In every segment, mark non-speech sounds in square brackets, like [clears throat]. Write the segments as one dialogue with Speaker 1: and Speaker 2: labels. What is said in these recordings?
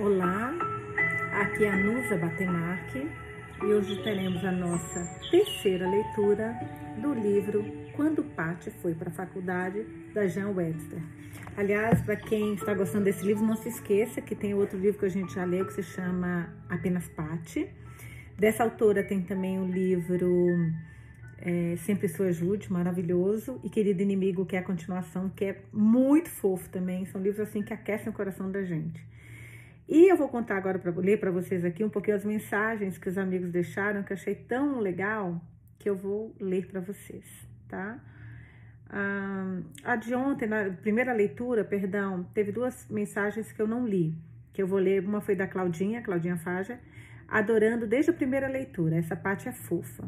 Speaker 1: Olá, aqui é a Nusa Batemarque e hoje teremos a nossa terceira leitura do livro Quando Patti Foi para a Faculdade, da Jean Webster. Aliás, para quem está gostando desse livro, não se esqueça que tem outro livro que a gente já leu que se chama Apenas Patti. Dessa autora tem também o livro é, Sempre Sua Ajude, maravilhoso, e Querido Inimigo, que é a continuação, que é muito fofo também. São livros assim que aquecem o coração da gente. E eu vou contar agora para ler para vocês aqui um pouquinho as mensagens que os amigos deixaram, que eu achei tão legal, que eu vou ler para vocês, tá? Ah, a de ontem, na primeira leitura, perdão, teve duas mensagens que eu não li, que eu vou ler. Uma foi da Claudinha, Claudinha Faja, adorando desde a primeira leitura. Essa parte é fofa.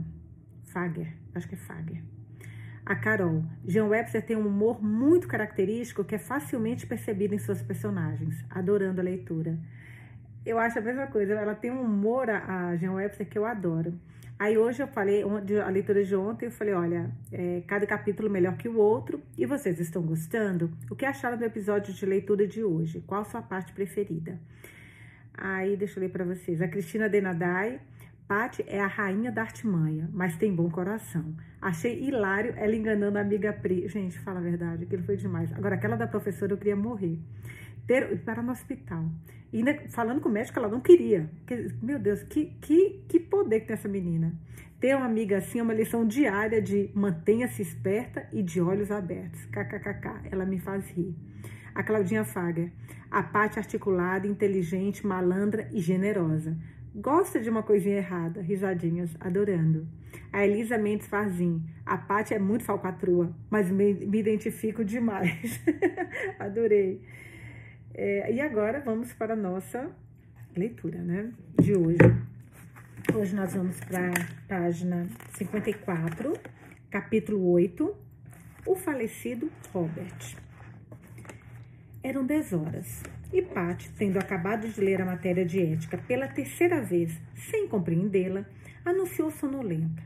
Speaker 1: Fager, acho que é Fager. A Carol. Jean Webster tem um humor muito característico que é facilmente percebido em suas personagens. Adorando a leitura. Eu acho a mesma coisa. Ela tem um humor, a Jean Webster, que eu adoro. Aí hoje eu falei, a leitura de ontem, eu falei, olha, é, cada capítulo melhor que o outro. E vocês estão gostando? O que acharam do episódio de leitura de hoje? Qual a sua parte preferida? Aí, deixa eu ler para vocês. A Cristina Denadai Pati é a rainha da artimanha, mas tem bom coração. Achei hilário ela enganando a amiga Pri. Gente, fala a verdade, aquilo foi demais. Agora, aquela da professora, eu queria morrer. Ter, para no hospital. E ainda falando com o médico, ela não queria. Meu Deus, que, que, que poder que tem essa menina. Ter uma amiga assim é uma lição diária de mantenha-se esperta e de olhos abertos. KKKK. Ela me faz rir. A Claudinha Fager. A Pati articulada, inteligente, malandra e generosa. Gosta de uma coisinha errada, risadinhas, adorando. A Elisa Mendes Farzin. A Paty é muito falcatrua, mas me, me identifico demais. [laughs] Adorei. É, e agora vamos para a nossa leitura, né? De hoje. Hoje nós vamos para a página 54, capítulo 8. O falecido Robert. Eram 10 horas. E Pat, tendo acabado de ler a matéria de ética pela terceira vez, sem compreendê-la, anunciou sonolenta.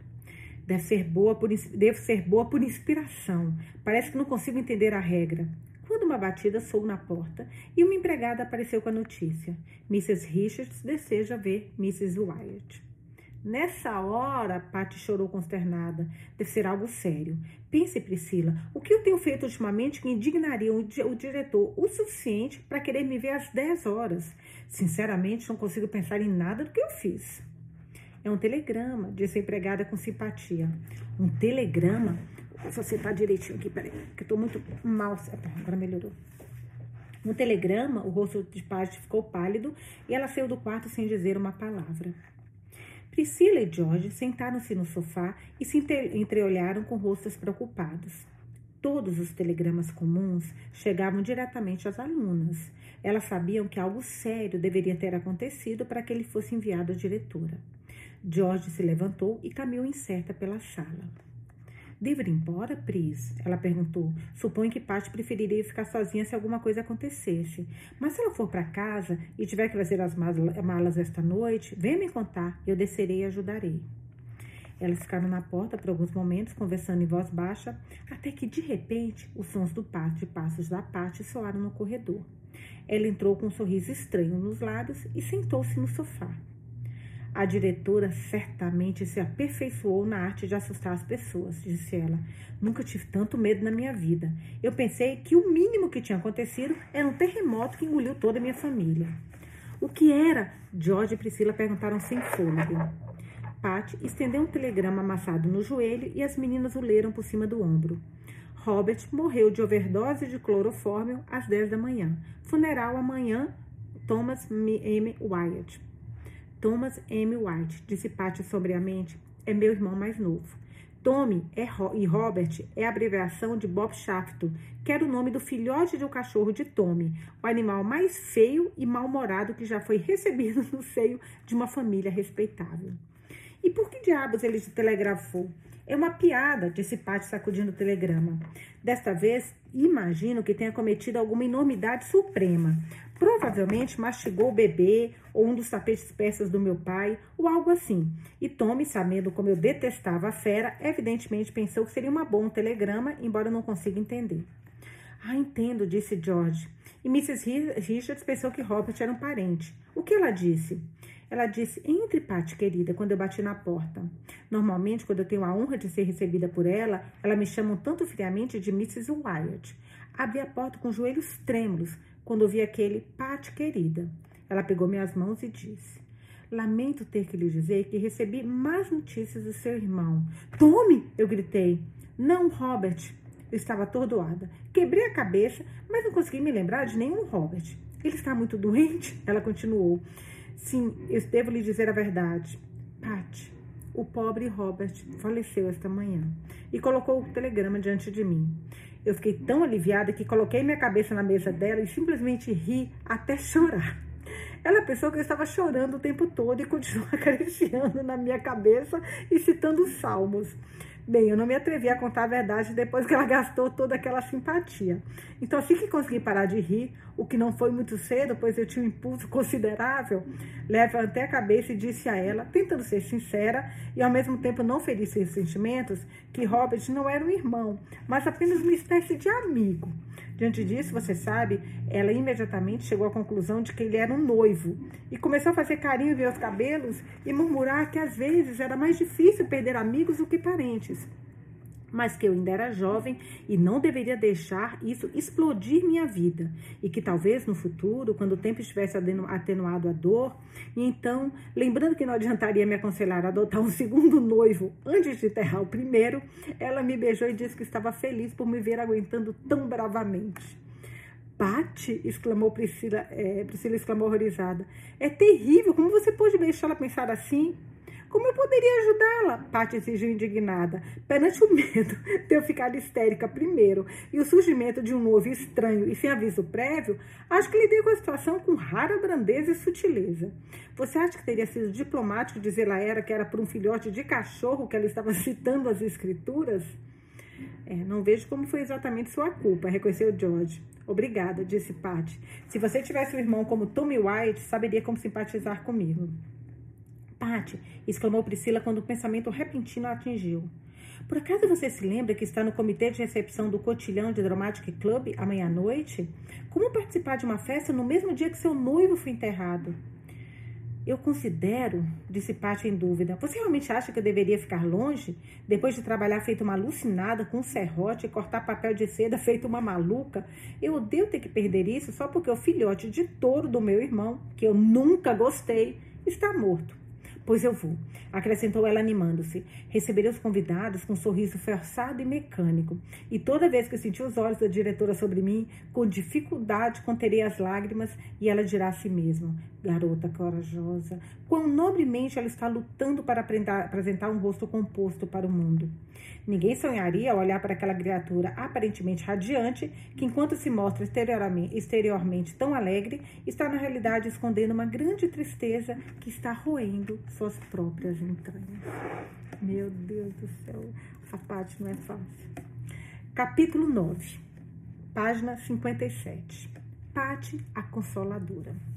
Speaker 1: Deve ser, boa por, devo ser boa por inspiração. Parece que não consigo entender a regra. Quando uma batida soou na porta e uma empregada apareceu com a notícia. Mrs. Richards deseja ver Mrs. Wyatt. Nessa hora, Patty chorou consternada. Deve ser algo sério. Pense, Priscila, o que eu tenho feito ultimamente que indignaria o, o diretor o suficiente para querer me ver às 10 horas? Sinceramente, não consigo pensar em nada do que eu fiz. É um telegrama, disse a empregada com simpatia. Um telegrama? Eu acertar direitinho aqui, peraí, que eu tô muito mal. Agora melhorou. No telegrama, o rosto de Patty ficou pálido e ela saiu do quarto sem dizer uma palavra. Priscila e George sentaram-se no sofá e se entreolharam com rostos preocupados. Todos os telegramas comuns chegavam diretamente às alunas. Elas sabiam que algo sério deveria ter acontecido para que ele fosse enviado à diretora. George se levantou e caminhou incerta pela sala. Devo ir embora, Pris? Ela perguntou. Suponho que Paty preferiria ficar sozinha se alguma coisa acontecesse. Mas se ela for para casa e tiver que fazer as malas esta noite, venha me contar. Eu descerei e ajudarei. Elas ficaram na porta por alguns momentos, conversando em voz baixa, até que, de repente, os sons do passo de passos da Paty soaram no corredor. Ela entrou com um sorriso estranho nos lábios e sentou-se no sofá. A diretora certamente se aperfeiçoou na arte de assustar as pessoas, disse ela. Nunca tive tanto medo na minha vida. Eu pensei que o mínimo que tinha acontecido era um terremoto que engoliu toda a minha família. O que era? George e Priscila perguntaram sem fôlego. Pat estendeu um telegrama amassado no joelho e as meninas o leram por cima do ombro. Robert morreu de overdose de clorofórmio às 10 da manhã. Funeral amanhã, Thomas M. Wyatt. Thomas M. White, disse Patty sobriamente, é meu irmão mais novo. Tommy é e Robert é a abreviação de Bob Shafto, que era o nome do filhote de um cachorro de Tommy, o animal mais feio e mal-humorado que já foi [laughs] recebido no seio de uma família respeitável. E por que diabos ele te telegrafou? É uma piada, disse Patty sacudindo o telegrama. Desta vez, imagino que tenha cometido alguma enormidade suprema. Provavelmente mastigou o bebê ou um dos tapetes persas do meu pai ou algo assim. E Tommy, sabendo como eu detestava a fera, evidentemente pensou que seria uma boa um telegrama, embora eu não consiga entender. Ah, entendo, disse George. e Mrs. Richards pensou que Robert era um parente. O que ela disse? Ela disse: Entre, Pat, querida, quando eu bati na porta. Normalmente, quando eu tenho a honra de ser recebida por ela, ela me chama tanto friamente de Mrs. Wyatt. Abri a porta com joelhos trêmulos quando ouvi aquele Pat, querida. Ela pegou minhas mãos e disse: Lamento ter que lhe dizer que recebi más notícias do seu irmão. Tome! Eu gritei. Não, Robert. Eu estava atordoada. Quebrei a cabeça, mas não consegui me lembrar de nenhum Robert. Ele está muito doente? Ela continuou. Sim, eu devo lhe dizer a verdade. Pat, o pobre Robert faleceu esta manhã e colocou o telegrama diante de mim. Eu fiquei tão aliviada que coloquei minha cabeça na mesa dela e simplesmente ri até chorar. Ela pensou que eu estava chorando o tempo todo e continuou [laughs] acariciando na minha cabeça e citando salmos. Bem, eu não me atrevi a contar a verdade depois que ela gastou toda aquela simpatia. Então, assim que consegui parar de rir, o que não foi muito cedo, pois eu tinha um impulso [laughs] considerável, levantei a cabeça e disse a ela, tentando ser sincera e ao mesmo tempo não ferir seus sentimentos, que Robert não era um irmão, mas apenas uma espécie de amigo. Diante disso, você sabe, ela imediatamente chegou à conclusão de que ele era um noivo e começou a fazer carinho em meus cabelos e murmurar que às vezes era mais difícil perder amigos do que parentes mas que eu ainda era jovem e não deveria deixar isso explodir minha vida. E que talvez no futuro, quando o tempo estivesse atenuado a dor, e então, lembrando que não adiantaria me aconselhar a adotar um segundo noivo antes de enterrar o primeiro, ela me beijou e disse que estava feliz por me ver aguentando tão bravamente. Pati, exclamou Priscila, é, Priscila exclamou horrorizada. É terrível, como você pôde deixá-la pensar assim? Como eu poderia ajudá-la? Paty exigiu indignada. Perante o [laughs] medo de eu ficar histérica primeiro e o surgimento de um novo estranho e sem aviso prévio, acho que lidei com a situação com rara brandeza e sutileza. Você acha que teria sido diplomático dizer a ela que era por um filhote de cachorro que ela estava [laughs] citando as escrituras? É, não vejo como foi exatamente sua culpa, reconheceu George. Obrigada, disse Patty. Se você tivesse um irmão como Tommy White, saberia como simpatizar comigo. Pati, exclamou Priscila quando o pensamento repentino a atingiu. Por acaso você se lembra que está no comitê de recepção do Cotilhão de Dramatic Club amanhã à noite? Como participar de uma festa no mesmo dia que seu noivo foi enterrado? Eu considero, disse Paty em dúvida. Você realmente acha que eu deveria ficar longe? Depois de trabalhar feito uma alucinada com um serrote e cortar papel de seda feito uma maluca? Eu odeio ter que perder isso só porque o filhote de touro do meu irmão, que eu nunca gostei, está morto. Pois eu vou, acrescentou ela animando-se. Receberei os convidados com um sorriso forçado e mecânico. E toda vez que senti os olhos da diretora sobre mim, com dificuldade conterei as lágrimas e ela dirá a si mesma: Garota corajosa, quão nobremente ela está lutando para apresentar um rosto composto para o mundo. Ninguém sonharia olhar para aquela criatura aparentemente radiante, que enquanto se mostra exteriormente, exteriormente tão alegre, está na realidade escondendo uma grande tristeza que está roendo suas próprias entranhas. Meu Deus do céu, essa parte não é fácil. Capítulo 9, página 57. Pate a Consoladora.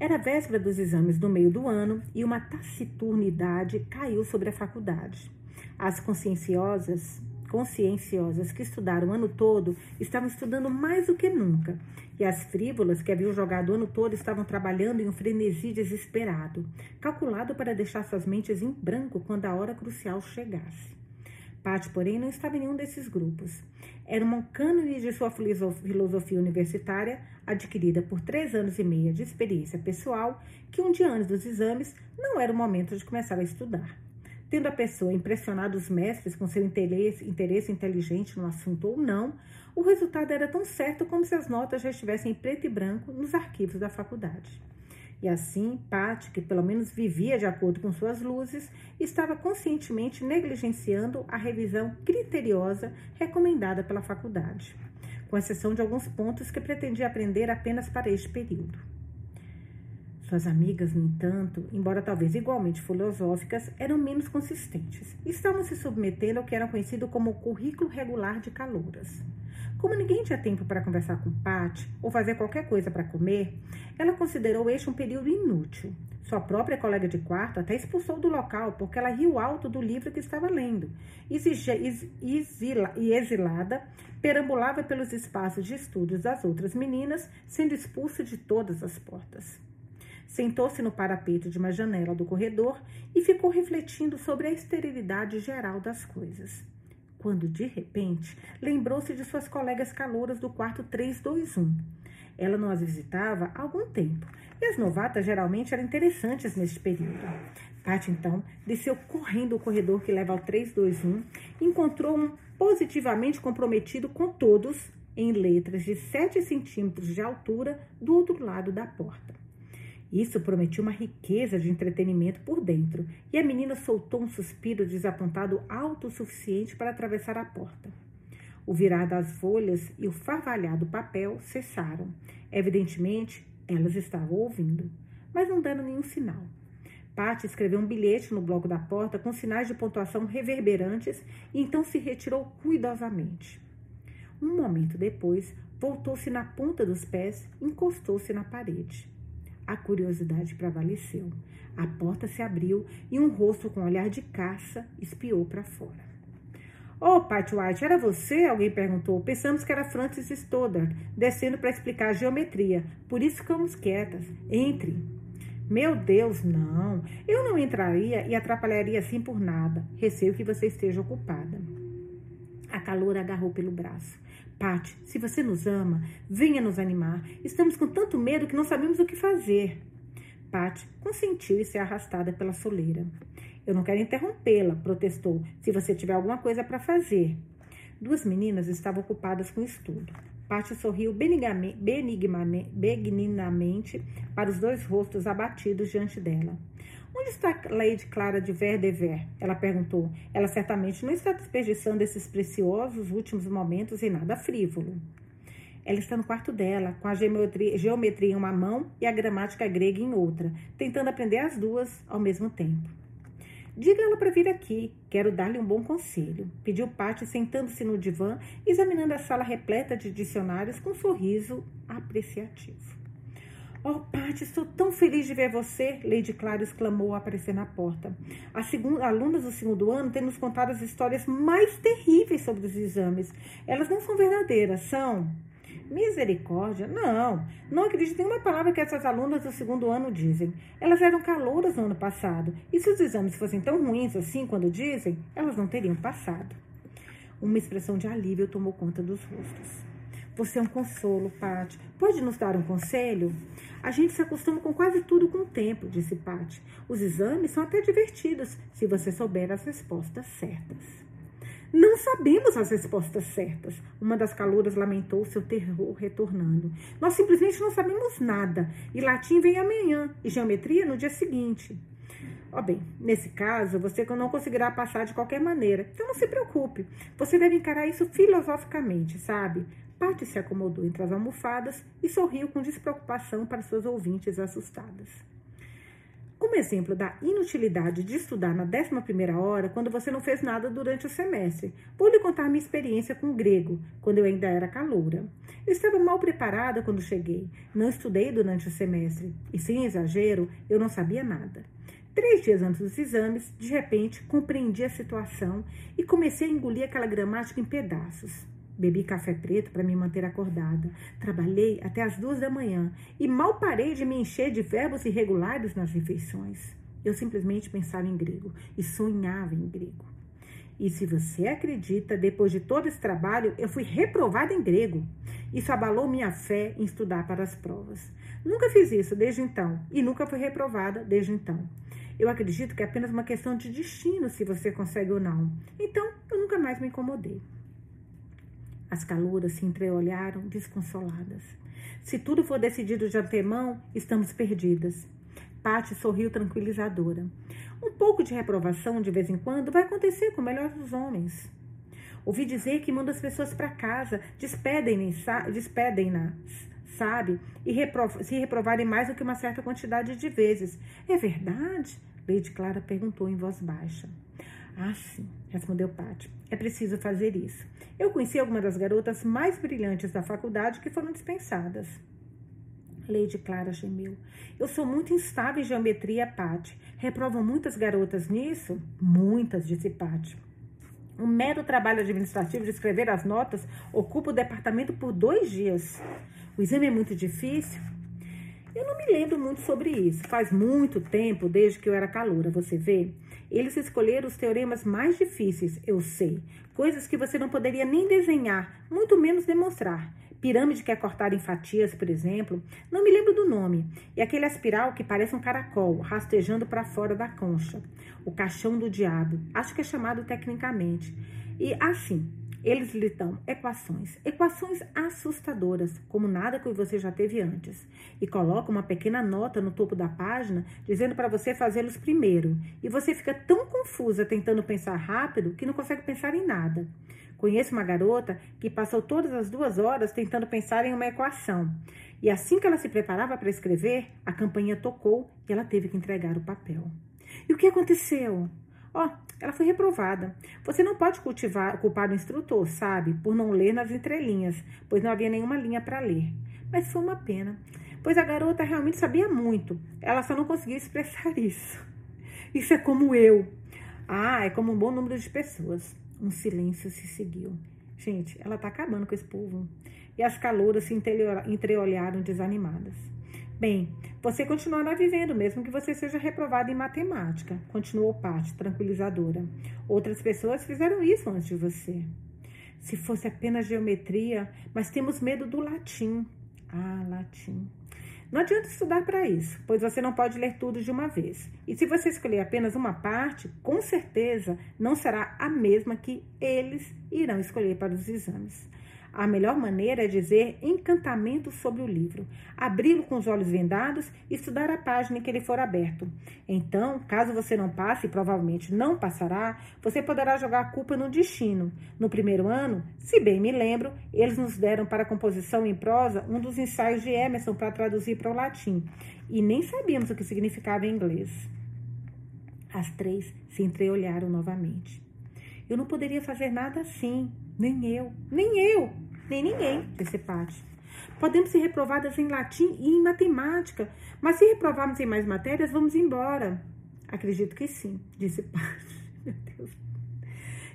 Speaker 1: Era véspera dos exames do meio do ano e uma taciturnidade caiu sobre a faculdade. As conscienciosas, conscienciosas que estudaram o ano todo estavam estudando mais do que nunca, e as frívolas que haviam jogado o ano todo estavam trabalhando em um frenesi desesperado, calculado para deixar suas mentes em branco quando a hora crucial chegasse. Pat, porém, não estava em nenhum desses grupos. Era uma cânone de sua filosofia universitária, adquirida por três anos e meio de experiência pessoal, que um dia antes dos exames não era o momento de começar a estudar. Tendo a pessoa impressionado os mestres com seu interesse, interesse inteligente no assunto ou não, o resultado era tão certo como se as notas já estivessem em preto e branco nos arquivos da faculdade. E assim, Pat, que pelo menos vivia de acordo com suas luzes, estava conscientemente negligenciando a revisão criteriosa recomendada pela faculdade, com exceção de alguns pontos que pretendia aprender apenas para este período. Suas amigas, no entanto, embora talvez igualmente filosóficas, eram menos consistentes. Estavam se submetendo ao que era conhecido como currículo regular de calouras. Como ninguém tinha tempo para conversar com Pat ou fazer qualquer coisa para comer, ela considerou este um período inútil. Sua própria colega de quarto até expulsou do local porque ela riu alto do livro que estava lendo e, exilada, perambulava pelos espaços de estudos das outras meninas, sendo expulsa de todas as portas. Sentou-se no parapeito de uma janela do corredor e ficou refletindo sobre a esterilidade geral das coisas. Quando, de repente, lembrou-se de suas colegas calouras do quarto 321. Ela não as visitava há algum tempo e as novatas geralmente eram interessantes neste período. Paty, então, desceu correndo o corredor que leva ao 321 e encontrou um positivamente comprometido com todos em letras de 7 centímetros de altura do outro lado da porta. Isso prometia uma riqueza de entretenimento por dentro, e a menina soltou um suspiro desapontado alto o suficiente para atravessar a porta. O virar das folhas e o farvalhar do papel cessaram. Evidentemente, elas estavam ouvindo, mas não deram nenhum sinal. Pat escreveu um bilhete no bloco da porta com sinais de pontuação reverberantes e então se retirou cuidadosamente. Um momento depois, voltou-se na ponta dos pés e encostou-se na parede. A curiosidade prevaleceu. A porta se abriu e um rosto com olhar de caça espiou para fora. Oh, Pat White, era você? Alguém perguntou. Pensamos que era Francis Stoddard, descendo para explicar a geometria. Por isso ficamos quietas. Entre. Meu Deus, não. Eu não entraria e atrapalharia assim por nada. Receio que você esteja ocupada. A caloura agarrou pelo braço. Pati, se você nos ama, venha nos animar. Estamos com tanto medo que não sabemos o que fazer. Pati consentiu e se arrastada pela soleira. Eu não quero interrompê-la, protestou, se você tiver alguma coisa para fazer. Duas meninas estavam ocupadas com estudo. Pati sorriu benignamente para os dois rostos abatidos diante dela. Onde está Lady Clara de Verdever? Ela perguntou. Ela certamente não está desperdiçando esses preciosos últimos momentos em nada frívolo. Ela está no quarto dela, com a geometria, em uma mão e a gramática grega em outra, tentando aprender as duas ao mesmo tempo. Diga ela para vir aqui, quero dar-lhe um bom conselho, pediu Patty, sentando-se no divã, examinando a sala repleta de dicionários com um sorriso apreciativo. Oh, Paty, estou tão feliz de ver você, Lady Clara exclamou ao aparecer na porta. As segunda, alunas do segundo ano têm nos contado as histórias mais terríveis sobre os exames. Elas não são verdadeiras, são? Misericórdia? Não, não acredito em uma palavra que essas alunas do segundo ano dizem. Elas eram calouras no ano passado, e se os exames fossem tão ruins assim quando dizem, elas não teriam passado. Uma expressão de alívio tomou conta dos rostos. Você é um consolo, Paty. Pode nos dar um conselho? A gente se acostuma com quase tudo com o tempo, disse Paty. Os exames são até divertidos, se você souber as respostas certas. Não sabemos as respostas certas. Uma das calouras lamentou seu terror retornando. Nós simplesmente não sabemos nada. E latim vem amanhã e geometria no dia seguinte. Ó oh, bem, nesse caso, você não conseguirá passar de qualquer maneira. Então não se preocupe. Você deve encarar isso filosoficamente, sabe? Patty se acomodou entre as almofadas e sorriu com despreocupação para suas ouvintes assustadas. Como exemplo da inutilidade de estudar na 11 hora quando você não fez nada durante o semestre, vou lhe contar minha experiência com grego, quando eu ainda era caloura. Eu estava mal preparada quando cheguei. Não estudei durante o semestre e, sem exagero, eu não sabia nada. Três dias antes dos exames, de repente, compreendi a situação e comecei a engolir aquela gramática em pedaços. Bebi café preto para me manter acordada. Trabalhei até as duas da manhã e mal parei de me encher de verbos irregulares nas refeições. Eu simplesmente pensava em grego e sonhava em grego. E se você acredita, depois de todo esse trabalho, eu fui reprovada em grego. Isso abalou minha fé em estudar para as provas. Nunca fiz isso desde então e nunca fui reprovada desde então. Eu acredito que é apenas uma questão de destino se você consegue ou não. Então, eu nunca mais me incomodei. As calouras se entreolharam, desconsoladas. Se tudo for decidido de antemão, estamos perdidas. Pati sorriu tranquilizadora. Um pouco de reprovação de vez em quando vai acontecer com o melhor dos homens. Ouvi dizer que manda as pessoas para casa, despedem-na, despedem sabe? E se reprovarem mais do que uma certa quantidade de vezes. É verdade? Lady Clara perguntou em voz baixa. Ah, sim, respondeu Paty. É preciso fazer isso. Eu conheci algumas das garotas mais brilhantes da faculdade que foram dispensadas. Lady Clara gemeu. Eu sou muito instável em geometria, Paty. Reprovam muitas garotas nisso? Muitas, disse Paty. Um mero trabalho administrativo de escrever as notas ocupa o departamento por dois dias. O exame é muito difícil? Eu não me lembro muito sobre isso. Faz muito tempo, desde que eu era caloura, você vê? Eles escolheram os teoremas mais difíceis, eu sei. Coisas que você não poderia nem desenhar, muito menos demonstrar. Pirâmide que é cortada em fatias, por exemplo. Não me lembro do nome. E aquele espiral que parece um caracol, rastejando para fora da concha. O caixão do diabo. Acho que é chamado tecnicamente. E assim, eles lhe dão equações, equações assustadoras, como nada que você já teve antes, e colocam uma pequena nota no topo da página dizendo para você fazê-los primeiro, e você fica tão confusa tentando pensar rápido que não consegue pensar em nada. Conheço uma garota que passou todas as duas horas tentando pensar em uma equação. E assim que ela se preparava para escrever, a campainha tocou e ela teve que entregar o papel. E o que aconteceu? Ó, ela foi reprovada. Você não pode cultivar, culpar o instrutor, sabe, por não ler nas entrelinhas, pois não havia nenhuma linha para ler. Mas foi uma pena, pois a garota realmente sabia muito. Ela só não conseguia expressar [laughs] isso. Isso é como eu. Ah, é como um bom número de pessoas. Um silêncio se seguiu. Gente, ela tá acabando com esse povo. E as calouras se entreolharam desanimadas. Bem, você continuará vivendo, mesmo que você seja reprovado em matemática, continuou Paty, tranquilizadora. Outras pessoas fizeram isso antes de você. Se fosse apenas geometria, mas temos medo do latim. Ah, latim. Não adianta estudar para isso, pois você não pode ler tudo de uma vez. E se você escolher apenas uma parte, com certeza não será a mesma que eles irão escolher para os exames. A melhor maneira é dizer encantamento sobre o livro, abri-lo com os olhos vendados e estudar a página em que ele for aberto. Então, caso você não passe, e provavelmente não passará, você poderá jogar a culpa no destino. No primeiro ano, se bem me lembro, eles nos deram para composição em prosa um dos ensaios de Emerson para traduzir para o latim, e nem sabíamos o que significava em inglês. As três se entreolharam novamente. Eu não poderia fazer nada assim, nem eu, nem eu, nem ninguém, disse Paty. Podemos ser reprovadas em latim e em matemática, mas se reprovarmos em mais matérias, vamos embora. Acredito que sim, disse Paty. [laughs] Meu Deus.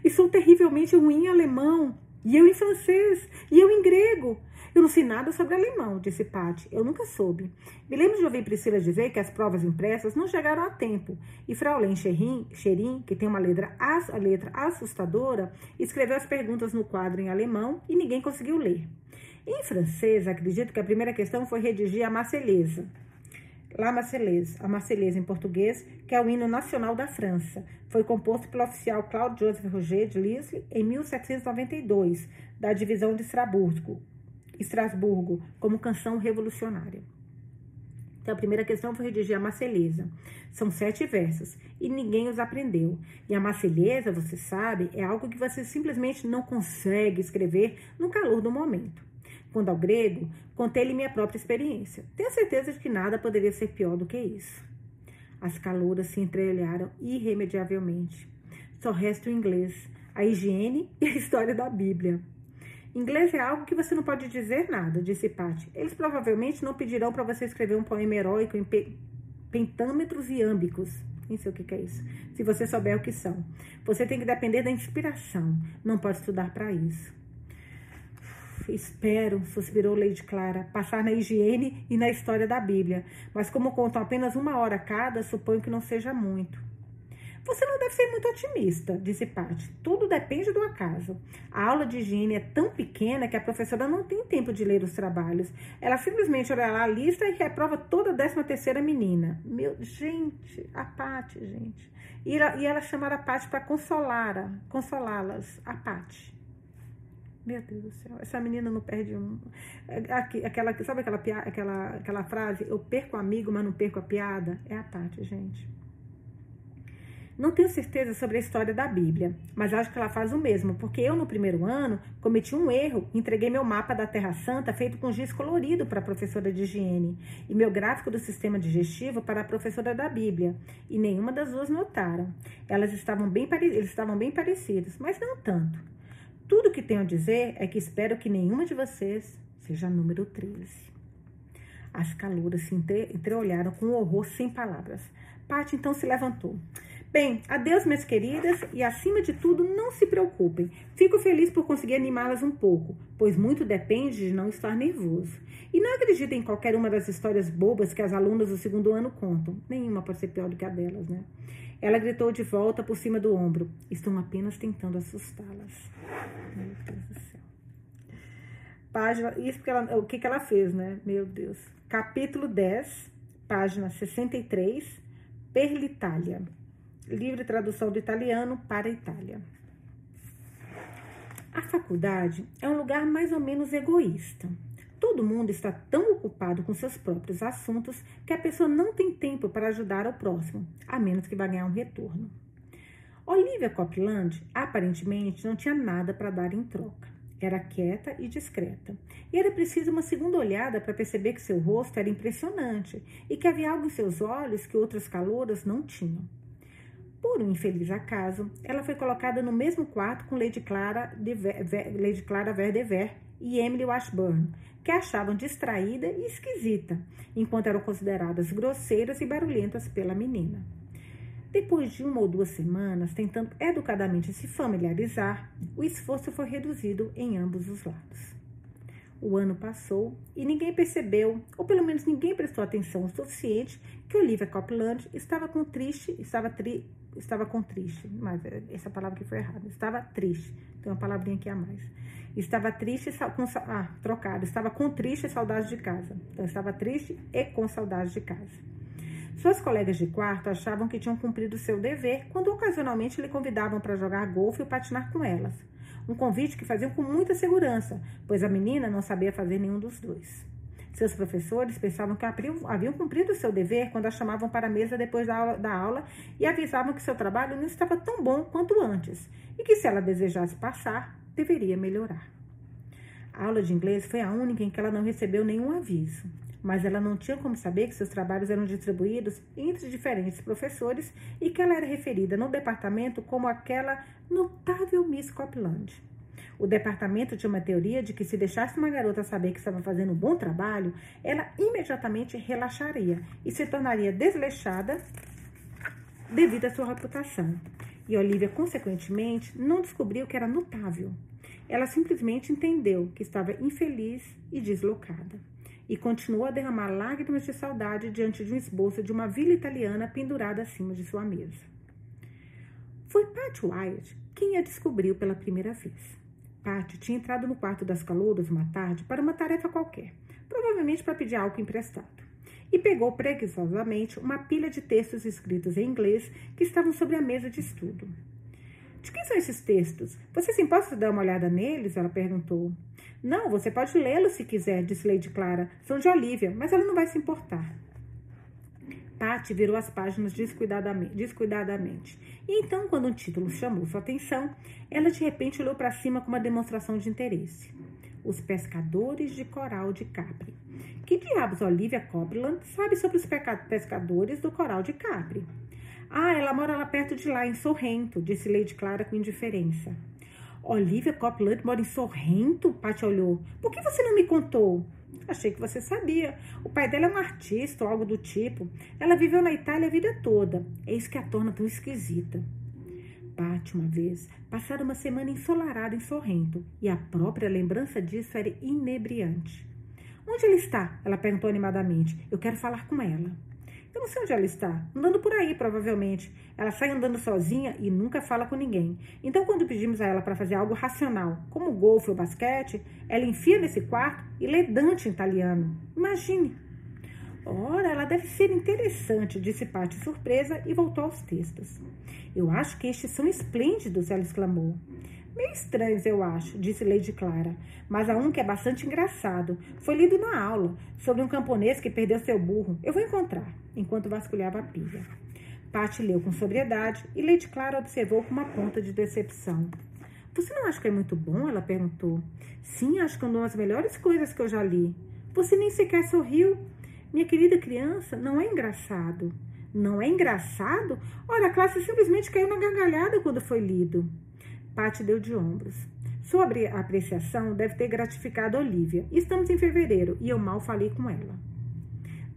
Speaker 1: E sou terrivelmente ruim em alemão, e eu em francês, e eu em grego. Eu não sei nada sobre alemão, disse Patty. Eu nunca soube. Me lembro de ouvir Priscila dizer que as provas impressas não chegaram a tempo. E Fraulein Scherin, que tem uma letra, a letra assustadora, escreveu as perguntas no quadro em alemão e ninguém conseguiu ler. Em francês, acredito que a primeira questão foi redigir a Marselhesa. La Marseillaise, a Marselhesa em português, que é o hino nacional da França. Foi composto pelo oficial Claude Joseph Roger de Lisle em 1792, da divisão de Estrasburgo, Estrasburgo como canção revolucionária. Então, a primeira questão foi redigir a Marselhesa. São sete versos e ninguém os aprendeu. E a Marselhesa, você sabe, é algo que você simplesmente não consegue escrever no calor do momento. Quando ao grego, contei-lhe minha própria experiência. Tenho certeza de que nada poderia ser pior do que isso. As calouras se entreolharam irremediavelmente. Só resta o inglês, a higiene e a história da Bíblia. Inglês é algo que você não pode dizer nada, disse Patty. Eles provavelmente não pedirão para você escrever um poema heróico em pe pentâmetros e âmbicos. Nem sei o que, é isso. Se você souber o que são. Você tem que depender da inspiração. Não pode estudar para isso. Espero, suspirou Lady Clara, passar na higiene e na história da Bíblia. Mas como contam apenas uma hora cada, suponho que não seja muito. Você não deve ser muito otimista, disse Paty. Tudo depende do acaso. A aula de higiene é tão pequena que a professora não tem tempo de ler os trabalhos. Ela simplesmente olha lá a lista e reprova toda a décima terceira menina. Meu, gente, a Paty, gente. E ela, e ela chamaram a Paty para consolar, consolá-las. A Paty. Meu Deus do céu, essa menina não perde um. Aquela, sabe aquela, aquela, aquela frase? Eu perco amigo, mas não perco a piada? É a Paty, gente. Não tenho certeza sobre a história da Bíblia, mas acho que ela faz o mesmo, porque eu, no primeiro ano, cometi um erro entreguei meu mapa da Terra Santa feito com giz colorido para a professora de higiene e meu gráfico do sistema digestivo para a professora da Bíblia, e nenhuma das duas notaram. Elas estavam bem, eles estavam bem parecidos, mas não tanto. Tudo que tenho a dizer é que espero que nenhuma de vocês seja número 13. As calouras se entreolharam com horror sem palavras. Paty então se levantou. Bem, adeus, minhas queridas, e acima de tudo, não se preocupem. Fico feliz por conseguir animá-las um pouco, pois muito depende de não estar nervoso. E não acreditem em qualquer uma das histórias bobas que as alunas do segundo ano contam. Nenhuma pode ser pior do que a delas, né? Ela gritou de volta por cima do ombro. Estão apenas tentando assustá-las. Meu Deus do céu. Página, isso porque ela, o que, que ela fez, né? Meu Deus. Capítulo 10, página 63, Perlitalia livre tradução do italiano para a Itália. A faculdade é um lugar mais ou menos egoísta. Todo mundo está tão ocupado com seus próprios assuntos que a pessoa não tem tempo para ajudar ao próximo, a menos que vá ganhar um retorno. Olivia Copland aparentemente não tinha nada para dar em troca. Era quieta e discreta. E era preciso uma segunda olhada para perceber que seu rosto era impressionante e que havia algo em seus olhos que outras calouras não tinham. Por um infeliz acaso, ela foi colocada no mesmo quarto com Lady Clara, de Ver, Lady Clara Verdever e Emily Washburn, que achavam distraída e esquisita, enquanto eram consideradas grosseiras e barulhentas pela menina. Depois de uma ou duas semanas tentando educadamente se familiarizar, o esforço foi reduzido em ambos os lados. O ano passou e ninguém percebeu, ou pelo menos ninguém prestou atenção o suficiente, que Olivia Copeland estava com triste, estava tri, estava com triste, mas essa palavra aqui foi errada. Estava triste. Tem uma palavrinha aqui a mais. Estava triste com ah, trocado. Estava com triste e saudade de casa. Então estava triste e com saudade de casa. Suas colegas de quarto achavam que tinham cumprido seu dever quando ocasionalmente lhe convidavam para jogar golfe ou patinar com elas. Um convite que faziam com muita segurança, pois a menina não sabia fazer nenhum dos dois. Seus professores pensavam que haviam cumprido seu dever quando a chamavam para a mesa depois da aula, da aula e avisavam que seu trabalho não estava tão bom quanto antes e que, se ela desejasse passar, deveria melhorar. A aula de inglês foi a única em que ela não recebeu nenhum aviso, mas ela não tinha como saber que seus trabalhos eram distribuídos entre diferentes professores e que ela era referida no departamento como aquela notável Miss Copland. O departamento tinha uma teoria de que se deixasse uma garota saber que estava fazendo um bom trabalho, ela imediatamente relaxaria e se tornaria desleixada devido à sua reputação. E Olivia, consequentemente, não descobriu que era notável. Ela simplesmente entendeu que estava infeliz e deslocada. E continuou a derramar lágrimas de saudade diante de um esboço de uma vila italiana pendurada acima de sua mesa. Foi Pat Wyatt quem a descobriu pela primeira vez. Pátio tinha entrado no quarto das calouras uma tarde para uma tarefa qualquer, provavelmente para pedir algo emprestado, e pegou preguiçosamente uma pilha de textos escritos em inglês que estavam sobre a mesa de estudo. De quem são esses textos? Você se importa de dar uma olhada neles? Ela perguntou. Não, você pode lê-los se quiser, disse Lady Clara. São de Olivia, mas ela não vai se importar. Patty virou as páginas descuidadamente, descuidadamente. E então, quando um título chamou sua atenção, ela de repente olhou para cima com uma demonstração de interesse. Os pescadores de coral de Capri. Que diabos Olivia Copland sabe sobre os pescadores do coral de Capri? Ah, ela mora lá perto de lá, em Sorrento, disse Lady Clara com indiferença. Olivia Copland mora em Sorrento? Patty olhou. Por que você não me contou? Achei que você sabia. O pai dela é um artista ou algo do tipo. Ela viveu na Itália a vida toda. É isso que a torna tão esquisita. Pati, uma vez, passaram uma semana ensolarada em Sorrento e a própria lembrança disso era inebriante. Onde ela está? Ela perguntou animadamente. Eu quero falar com ela. Eu não sei onde ela está. Andando por aí, provavelmente. Ela sai andando sozinha e nunca fala com ninguém. Então, quando pedimos a ela para fazer algo racional, como golfe ou basquete, ela enfia nesse quarto e lê Dante em italiano. Imagine. Ora, ela deve ser interessante, disse Paty surpresa e voltou aos textos. Eu acho que estes são esplêndidos, ela exclamou. Meio estranhos, eu acho, disse Lady Clara, mas há um que é bastante engraçado. Foi lido na aula, sobre um camponês que perdeu seu burro. Eu vou encontrar, enquanto vasculhava a pilha. Patty leu com sobriedade e Lady Clara observou com uma ponta de decepção. Você não acha que é muito bom? Ela perguntou. Sim, acho que é uma das melhores coisas que eu já li. Você nem sequer sorriu. Minha querida criança, não é engraçado. Não é engraçado? Ora, a classe simplesmente caiu na gargalhada quando foi lido. Patty deu de ombros. Sua apreciação deve ter gratificado Olivia. Estamos em fevereiro e eu mal falei com ela.